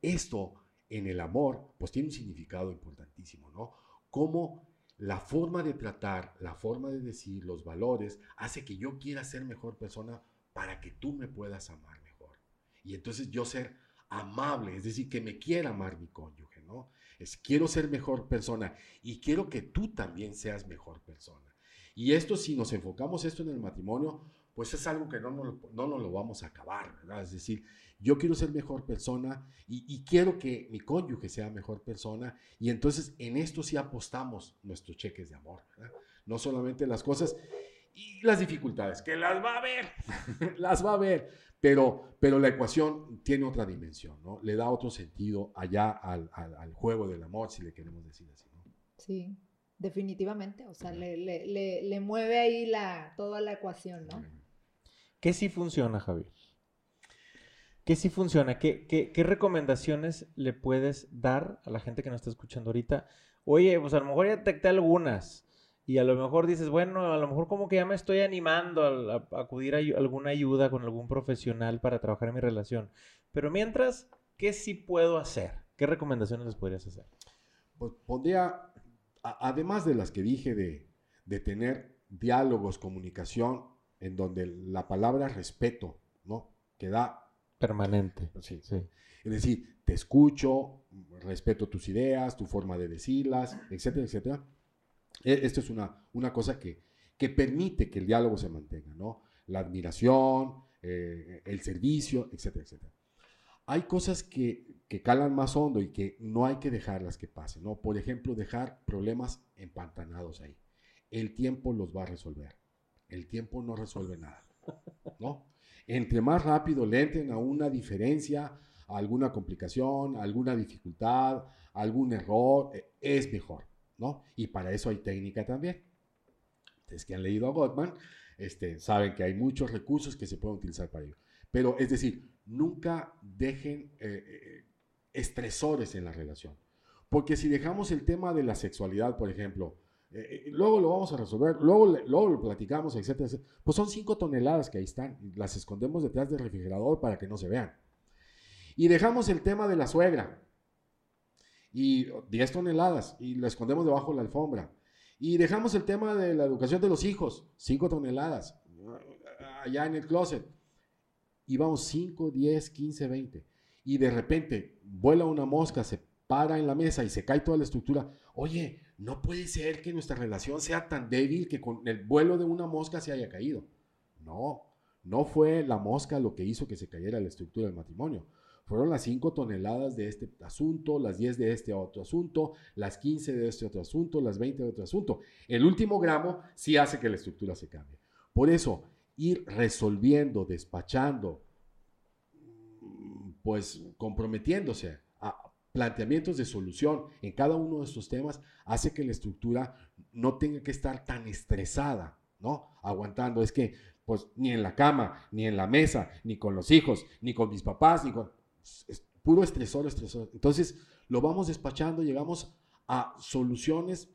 Esto en el amor, pues tiene un significado importantísimo, ¿no? Cómo la forma de tratar, la forma de decir, los valores, hace que yo quiera ser mejor persona para que tú me puedas amar mejor. Y entonces yo ser amable, es decir, que me quiera amar mi cónyuge, ¿no? Es quiero ser mejor persona y quiero que tú también seas mejor persona. Y esto, si nos enfocamos esto en el matrimonio, pues es algo que no nos, no nos lo vamos a acabar, ¿verdad? Es decir, yo quiero ser mejor persona y, y, quiero que mi cónyuge sea mejor persona y entonces en esto sí apostamos nuestros cheques de amor, ¿verdad? No solamente las cosas. Y las dificultades, que las va a ver, las va a ver, pero, pero la ecuación tiene otra dimensión, ¿no? Le da otro sentido allá al, al, al juego del amor, si le queremos decir así, ¿no? Sí, definitivamente, o sea, le, le, le, le mueve ahí la, toda la ecuación, ¿no? ¿Qué sí funciona, Javier? ¿Qué sí funciona? ¿Qué, qué, qué recomendaciones le puedes dar a la gente que nos está escuchando ahorita? Oye, pues a lo mejor ya detecté algunas y a lo mejor dices, bueno, a lo mejor como que ya me estoy animando a, a acudir a alguna ayuda con algún profesional para trabajar en mi relación. Pero mientras, ¿qué sí puedo hacer? ¿Qué recomendaciones les podrías hacer? Pues pondría, a- además de las que dije de, de tener diálogos, comunicación, en donde la palabra respeto, ¿no? Que da, Permanente. sí, Sí. Es decir, te escucho, respeto tus ideas, tu forma de decirlas, etcétera, etcétera. E- Esto es una, una cosa que, que permite que el diálogo se mantenga, ¿no? La admiración, eh, el servicio, etcétera, etcétera. Hay cosas que, que calan más hondo y que no hay que dejarlas que pasen, ¿no? Por ejemplo, dejar problemas empantanados ahí. El tiempo los va a resolver. El tiempo no resuelve nada, ¿no? Entre más rápido le entren a una diferencia, a alguna complicación, a alguna dificultad, a algún error, eh, es mejor, ¿no? Y para eso hay técnica también. Ustedes que han leído a Gottman, este, saben que hay muchos recursos que se pueden utilizar para ello. Pero es decir, nunca dejen eh, eh, estresores en la relación. Porque si dejamos el tema de la sexualidad, por ejemplo, eh, luego lo vamos a resolver, luego, luego lo platicamos, etcétera, etcétera, pues son cinco toneladas que ahí están, las escondemos detrás del refrigerador para que no se vean. Y dejamos el tema de la suegra, y 10 toneladas, y lo escondemos debajo de la alfombra. Y dejamos el tema de la educación de los hijos, 5 toneladas, allá en el closet. Y vamos 5, 10, 15, 20. Y de repente vuela una mosca, se para en la mesa y se cae toda la estructura. Oye, no puede ser que nuestra relación sea tan débil que con el vuelo de una mosca se haya caído. No, no fue la mosca lo que hizo que se cayera la estructura del matrimonio. Fueron las 5 toneladas de este asunto, las 10 de este otro asunto, las 15 de este otro asunto, las 20 de otro asunto. El último gramo sí hace que la estructura se cambie. Por eso, ir resolviendo, despachando, mm, pues comprometiéndose a planteamientos de solución en cada uno de estos temas hace que la estructura no tenga que estar tan estresada, ¿no? Aguantando. Es que, pues, ni en la cama, ni en la mesa, ni con los hijos, ni con mis papás, ni con... Puro estresor, estresor. Entonces, lo vamos despachando, llegamos a soluciones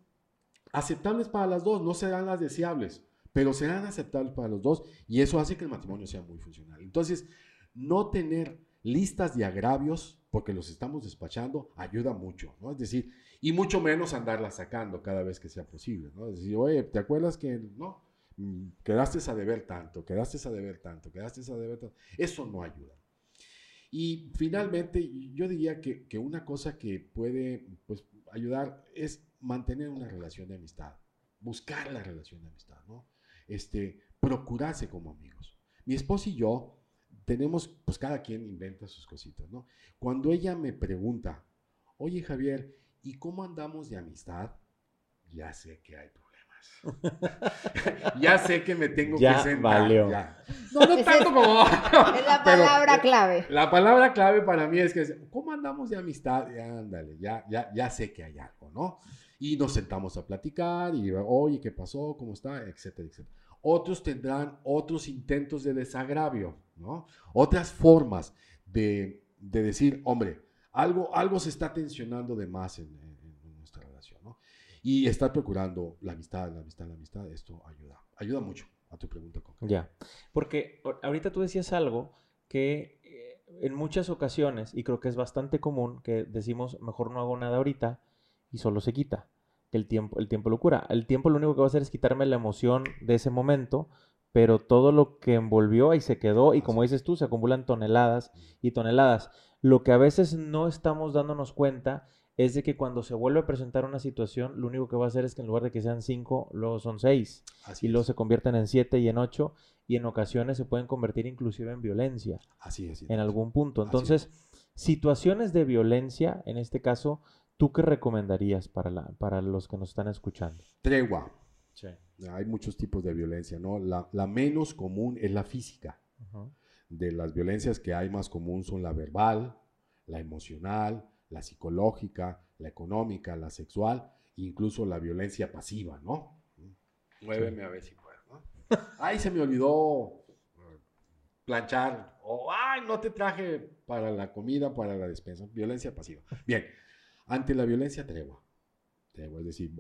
aceptables para las dos, no serán las deseables, pero serán aceptables para los dos y eso hace que el matrimonio sea muy funcional. Entonces, no tener listas de agravios, porque los estamos despachando, ayuda mucho, ¿no? Es decir, y mucho menos andarlas sacando cada vez que sea posible, ¿no? Es decir, oye, ¿te acuerdas que no? Mm, Quedaste a deber tanto, quedaste a deber tanto, quedaste a deber tanto. Eso no ayuda. Y finalmente, yo diría que, que una cosa que puede pues, ayudar es mantener una relación de amistad, buscar la relación de amistad, ¿no? Este, procurarse como amigos. Mi esposa y yo tenemos, pues cada quien inventa sus cositas, ¿no? Cuando ella me pregunta, oye Javier, ¿y cómo andamos de amistad? Ya sé que hay. ya sé que me tengo Ya que sentar. valió. ya. No, no tanto como... Es la pero- palabra clave. la palabra clave para mí es que, ¿cómo andamos de amistad? Ya, ándale, ya, ya, ya sé que hay algo, ¿no? Y nos sentamos a platicar y, oye, ¿qué pasó? ¿Cómo está? Etcétera, etcétera. Otros tendrán otros intentos de desagravio, ¿no? Otras formas de, de decir, hombre, algo, algo se está tensionando de más en, en- en nuestra relación, ¿no? Y estar procurando la amistad, la amistad, la amistad, esto ayuda. Ayuda mucho a tu pregunta concreta. Ya. Porque ahorita tú decías algo que eh, en muchas ocasiones, y creo que es bastante común, que decimos, mejor no hago nada ahorita y solo se quita. Que el tiempo, el tiempo lo cura. El tiempo lo único que va a hacer es quitarme la emoción de ese momento, pero todo lo que envolvió ahí se quedó, y como dices tú, se acumulan toneladas y toneladas. Lo que a veces no estamos dándonos cuenta es de que cuando se vuelve a presentar una situación, lo único que va a hacer es que en lugar de que sean cinco, luego son seis Así y luego es. se convierten en siete y en ocho y en ocasiones se pueden convertir inclusive en violencia Así es. en algún punto. Entonces, situaciones de violencia, en este caso, ¿tú qué recomendarías para, la, para los que nos están escuchando? Tregua. Sí. Hay muchos tipos de violencia, ¿no? La, la menos común es la física. De las violencias que hay más común son la verbal, la emocional, la psicológica, la económica, la sexual, incluso la violencia pasiva, ¿no? Muéveme a ver si puedo, ¿no? Ay, se me olvidó eh, planchar, o ay, no te traje para la comida, para la despensa. Violencia pasiva. Bien, ante la violencia tregua. Tregua, es decir,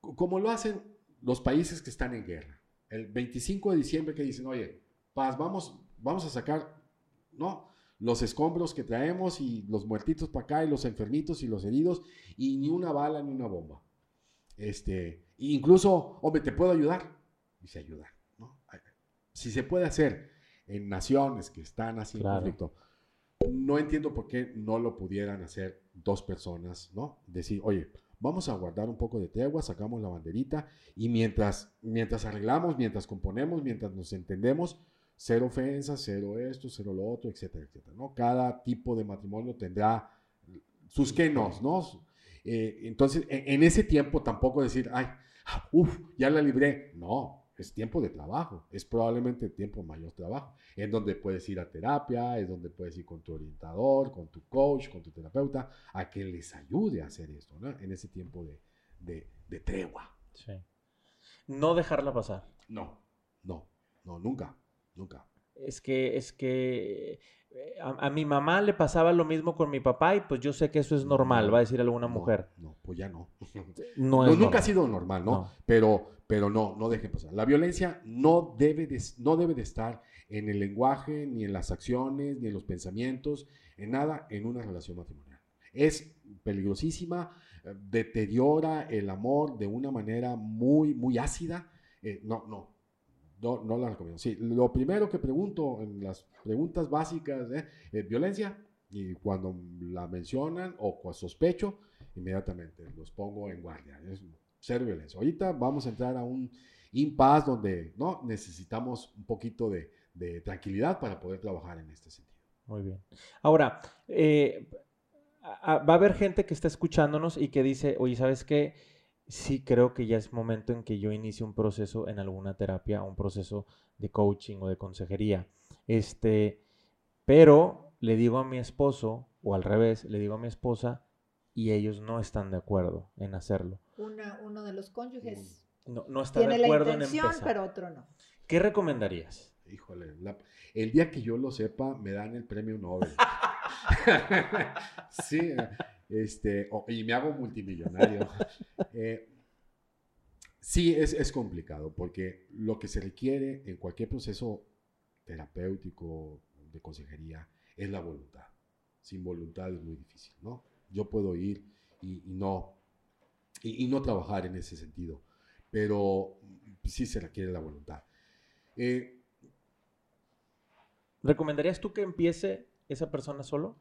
como lo hacen los países que están en guerra. El 25 de diciembre que dicen, oye, paz, vamos, vamos a sacar, ¿no? Los escombros que traemos y los muertitos para acá y los enfermitos y los heridos y ni una bala ni una bomba. Este, incluso, hombre, ¿te puedo ayudar? Y se ayuda, ¿no? Si se puede hacer en naciones que están así Claro. en conflicto, no entiendo por qué no lo pudieran hacer dos personas, ¿no? Decir, oye, vamos a guardar un poco de tregua, sacamos la banderita y mientras, mientras arreglamos, mientras componemos, mientras nos entendemos, cero ofensas, cero esto, cero lo otro, etcétera, etcétera, ¿no? Cada tipo de matrimonio tendrá sus que nos, ¿no? Eh, entonces, en, en ese tiempo tampoco decir, ay, uff, ya la libré. No, es tiempo de trabajo, es probablemente tiempo de mayor trabajo, en donde puedes ir a terapia, es donde puedes ir con tu orientador, con tu coach, con tu terapeuta, a que les ayude a hacer esto, ¿no? En ese tiempo de, de, de tregua. Sí. No dejarla pasar. No, no, no, nunca, nunca. Es que, es que eh, a, a mi mamá le pasaba lo mismo con mi papá y pues yo sé que eso es normal, No, va a decir alguna mujer. No, pues ya no. No, nunca ha sido normal, ¿no? No. Pero, pero no, no dejen pasar. La violencia no debe, de, no debe de estar en el lenguaje, ni en las acciones, ni en los pensamientos, en nada, en una relación matrimonial. Es peligrosísima, eh, deteriora el amor de una manera muy, muy ácida. Eh, no, no, no, no la recomiendo. Sí, lo primero que pregunto en las preguntas básicas ¿eh? es violencia y cuando la mencionan o cu- sospecho, inmediatamente los pongo en guardia. Es cero violencia. Ahorita vamos a entrar a un impasse donde no necesitamos un poquito de, tranquilidad para poder trabajar en este sentido. Muy bien. Ahora, eh, va a haber gente que está escuchándonos y que dice, oye, ¿sabes qué? Sí creo que ya es momento en que yo inicie un proceso en alguna terapia, un proceso de coaching o de consejería. Este, pero le digo a mi esposo, o al revés, le digo a mi esposa, y ellos no están de acuerdo en hacerlo. Una- uno de los cónyuges No, no está tiene de la acuerdo en intención, empezar. pero otro no. ¿Qué recomendarías? Híjole, la- el día que yo lo sepa, me dan el premio Nobel. sí, este, y me hago multimillonario. Eh, sí, es, es complicado, porque lo que se requiere en cualquier proceso terapéutico, de consejería, es la voluntad. Sin voluntad es muy difícil, ¿no? Yo puedo ir y, y no, y, y no trabajar en ese sentido, pero sí se requiere la voluntad. Eh, ¿Recomendarías tú que empiece esa persona solo?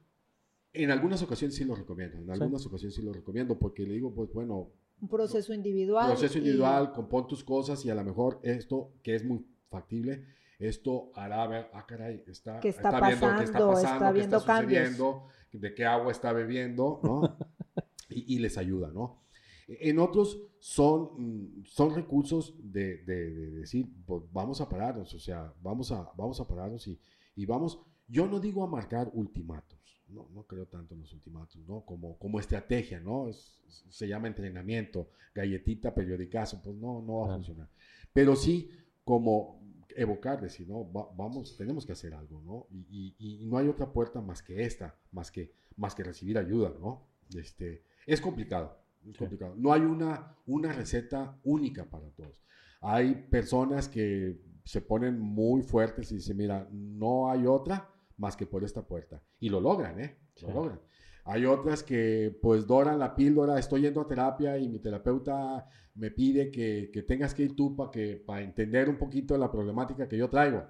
En algunas ocasiones sí lo recomiendo, en Sí. algunas ocasiones sí lo recomiendo, porque le digo, pues bueno, Un proceso individual. proceso y- individual, compón tus cosas y a lo mejor esto, que es muy factible, esto hará ver, ah, caray, está, ¿Qué está viendo qué está pasando? pasando, Está qué está cambios. sucediendo, de qué agua está bebiendo, ¿no? y, y les ayuda, ¿no? En otros son, son recursos de, de- de decir, pues, vamos a pararnos, o sea, vamos a, vamos a pararnos y, y vamos, yo no digo a marcar ultimátum, no, no creo tanto en los ultimátum, ¿no? Como, como estrategia, ¿no? Es- se llama entrenamiento, galletita, periodicazo, pues no, no va a Claro. funcionar. Pero sí como evocar, decir, no, Va- vamos, tenemos que hacer algo, ¿no? Y, y- y no hay otra puerta más que esta, más que, más que recibir ayuda, ¿no? Este, es complicado, es Sí. complicado. No hay una, una receta única para todos. Hay personas que se ponen muy fuertes y dicen, mira, no hay otra más que por esta puerta. Y lo logran, ¿eh? Lo Sí. logran. Hay otras que pues doran la píldora, estoy yendo a terapia y mi terapeuta me pide que, que tengas que ir tú para que para entender un poquito la problemática que yo traigo.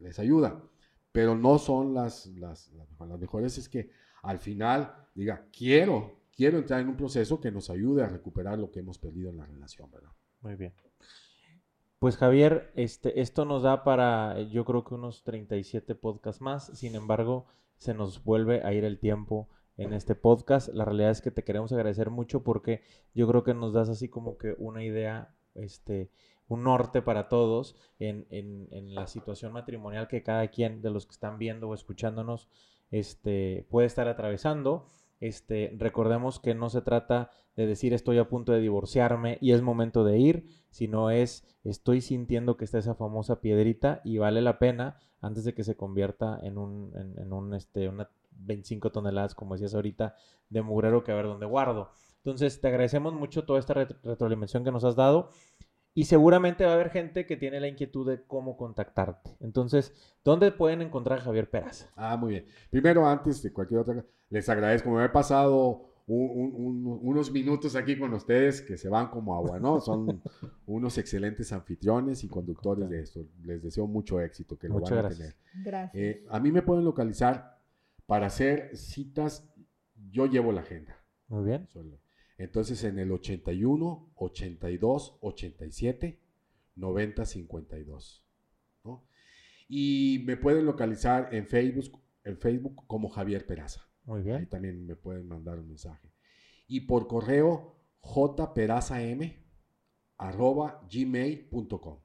Les ayuda, pero no son las, las. Las mejores es que al final diga, quiero, quiero entrar en un proceso que nos ayude a recuperar lo que hemos perdido en la relación, ¿verdad? Muy bien. Pues Javier, este, esto nos da para eh, yo creo que unos 37 podcasts más. Sin embargo, se nos vuelve a ir el tiempo en este podcast. La realidad es que te queremos agradecer mucho porque yo creo que nos das así como que una idea este, un norte para todos en, en, en, la situación matrimonial que cada quien de los que están viendo o escuchándonos este, puede estar atravesando. Este, recordemos que no se trata de decir estoy a punto de divorciarme y es momento de ir, sino es estoy sintiendo que está esa famosa piedrita y vale la pena antes de que se convierta en un, en, un este, una 25 toneladas, como decías ahorita, de mugrero que a ver dónde guardo. Entonces, te agradecemos mucho toda esta retroalimentación que nos has dado. Y seguramente va a haber gente que tiene la inquietud de cómo contactarte. Entonces, ¿dónde pueden encontrar a Javier Peraza? Ah, muy bien. Primero, antes de cualquier otra cosa, les agradezco. Me he pasado unos minutos aquí con ustedes que se van como agua, ¿no? Son unos excelentes anfitriones y conductores de esto. Les deseo mucho éxito, que lo Muchas van a gracias. tener. Gracias. Eh, a mí me pueden localizar para hacer citas. Yo llevo la agenda. Muy bien. Entonces en el 81, 82, 87, 90, 52. ¿no? Y me pueden localizar en Facebook, en Facebook como Javier Peraza. Muy bien. Ahí también me pueden mandar un mensaje. Y por correo jperazam arroba gmail.com.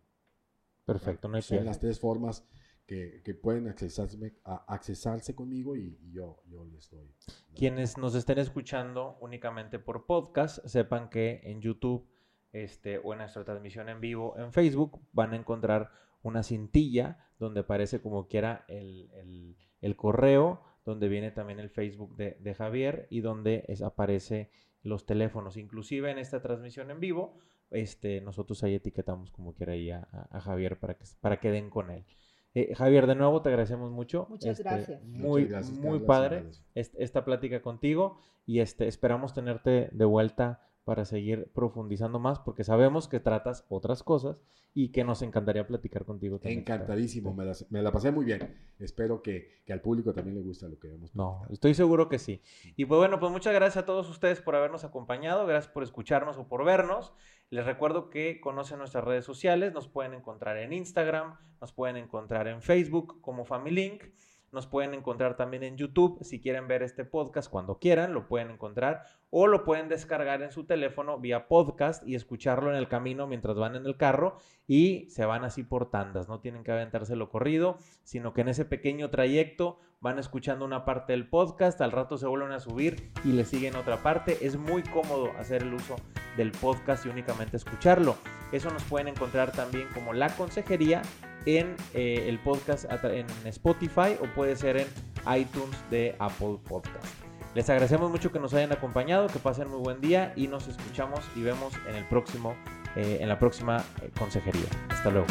Perfecto, no hay Son las tres formas que, pueden accesarse, a, accesarse conmigo y, yo, yo, les doy. Quienes nos estén escuchando únicamente por podcast, sepan que en YouTube este, o en nuestra transmisión en vivo en Facebook van a encontrar una cintilla donde aparece como quiera el, el, correo, donde viene también el Facebook de, de Javier y donde es, aparece los teléfonos. Inclusive en esta transmisión en vivo, este, nosotros ahí etiquetamos como quiera ahí a, a Javier para que, para que den con él. Eh, Javier, de nuevo te agradecemos mucho. Muchas este, gracias. Muy, muy padre esta plática contigo y este, esperamos tenerte de vuelta para seguir profundizando más, porque sabemos que tratas otras cosas y que nos encantaría platicar contigo también. Encantadísimo, me la, pasé muy bien. Espero que, al público también le guste lo que vemos. No, estoy seguro que sí. Y pues bueno, pues muchas gracias a todos ustedes por habernos acompañado, gracias por escucharnos o por vernos. Les recuerdo que conocen nuestras redes sociales, nos pueden encontrar en Instagram, nos pueden encontrar en Facebook como FamilyLink. Nos pueden encontrar también en YouTube. Si quieren ver este podcast cuando quieran, lo pueden encontrar. O lo pueden descargar en su teléfono vía podcast y escucharlo en el camino mientras van en el carro. Y se van así por tandas. No tienen que aventárselo corrido, sino que en ese pequeño trayecto van escuchando una parte del podcast. Al rato se vuelven a subir y le siguen otra parte. Es muy cómodo hacer el uso del podcast y únicamente escucharlo. Eso nos pueden encontrar también como La Consejería en eh, el podcast en Spotify o puede ser en iTunes de Apple Podcast. Les agradecemos mucho que nos hayan acompañado, que pasen muy buen día y nos escuchamos y vemos en el próximo, eh, en la próxima eh, consejería. Hasta luego.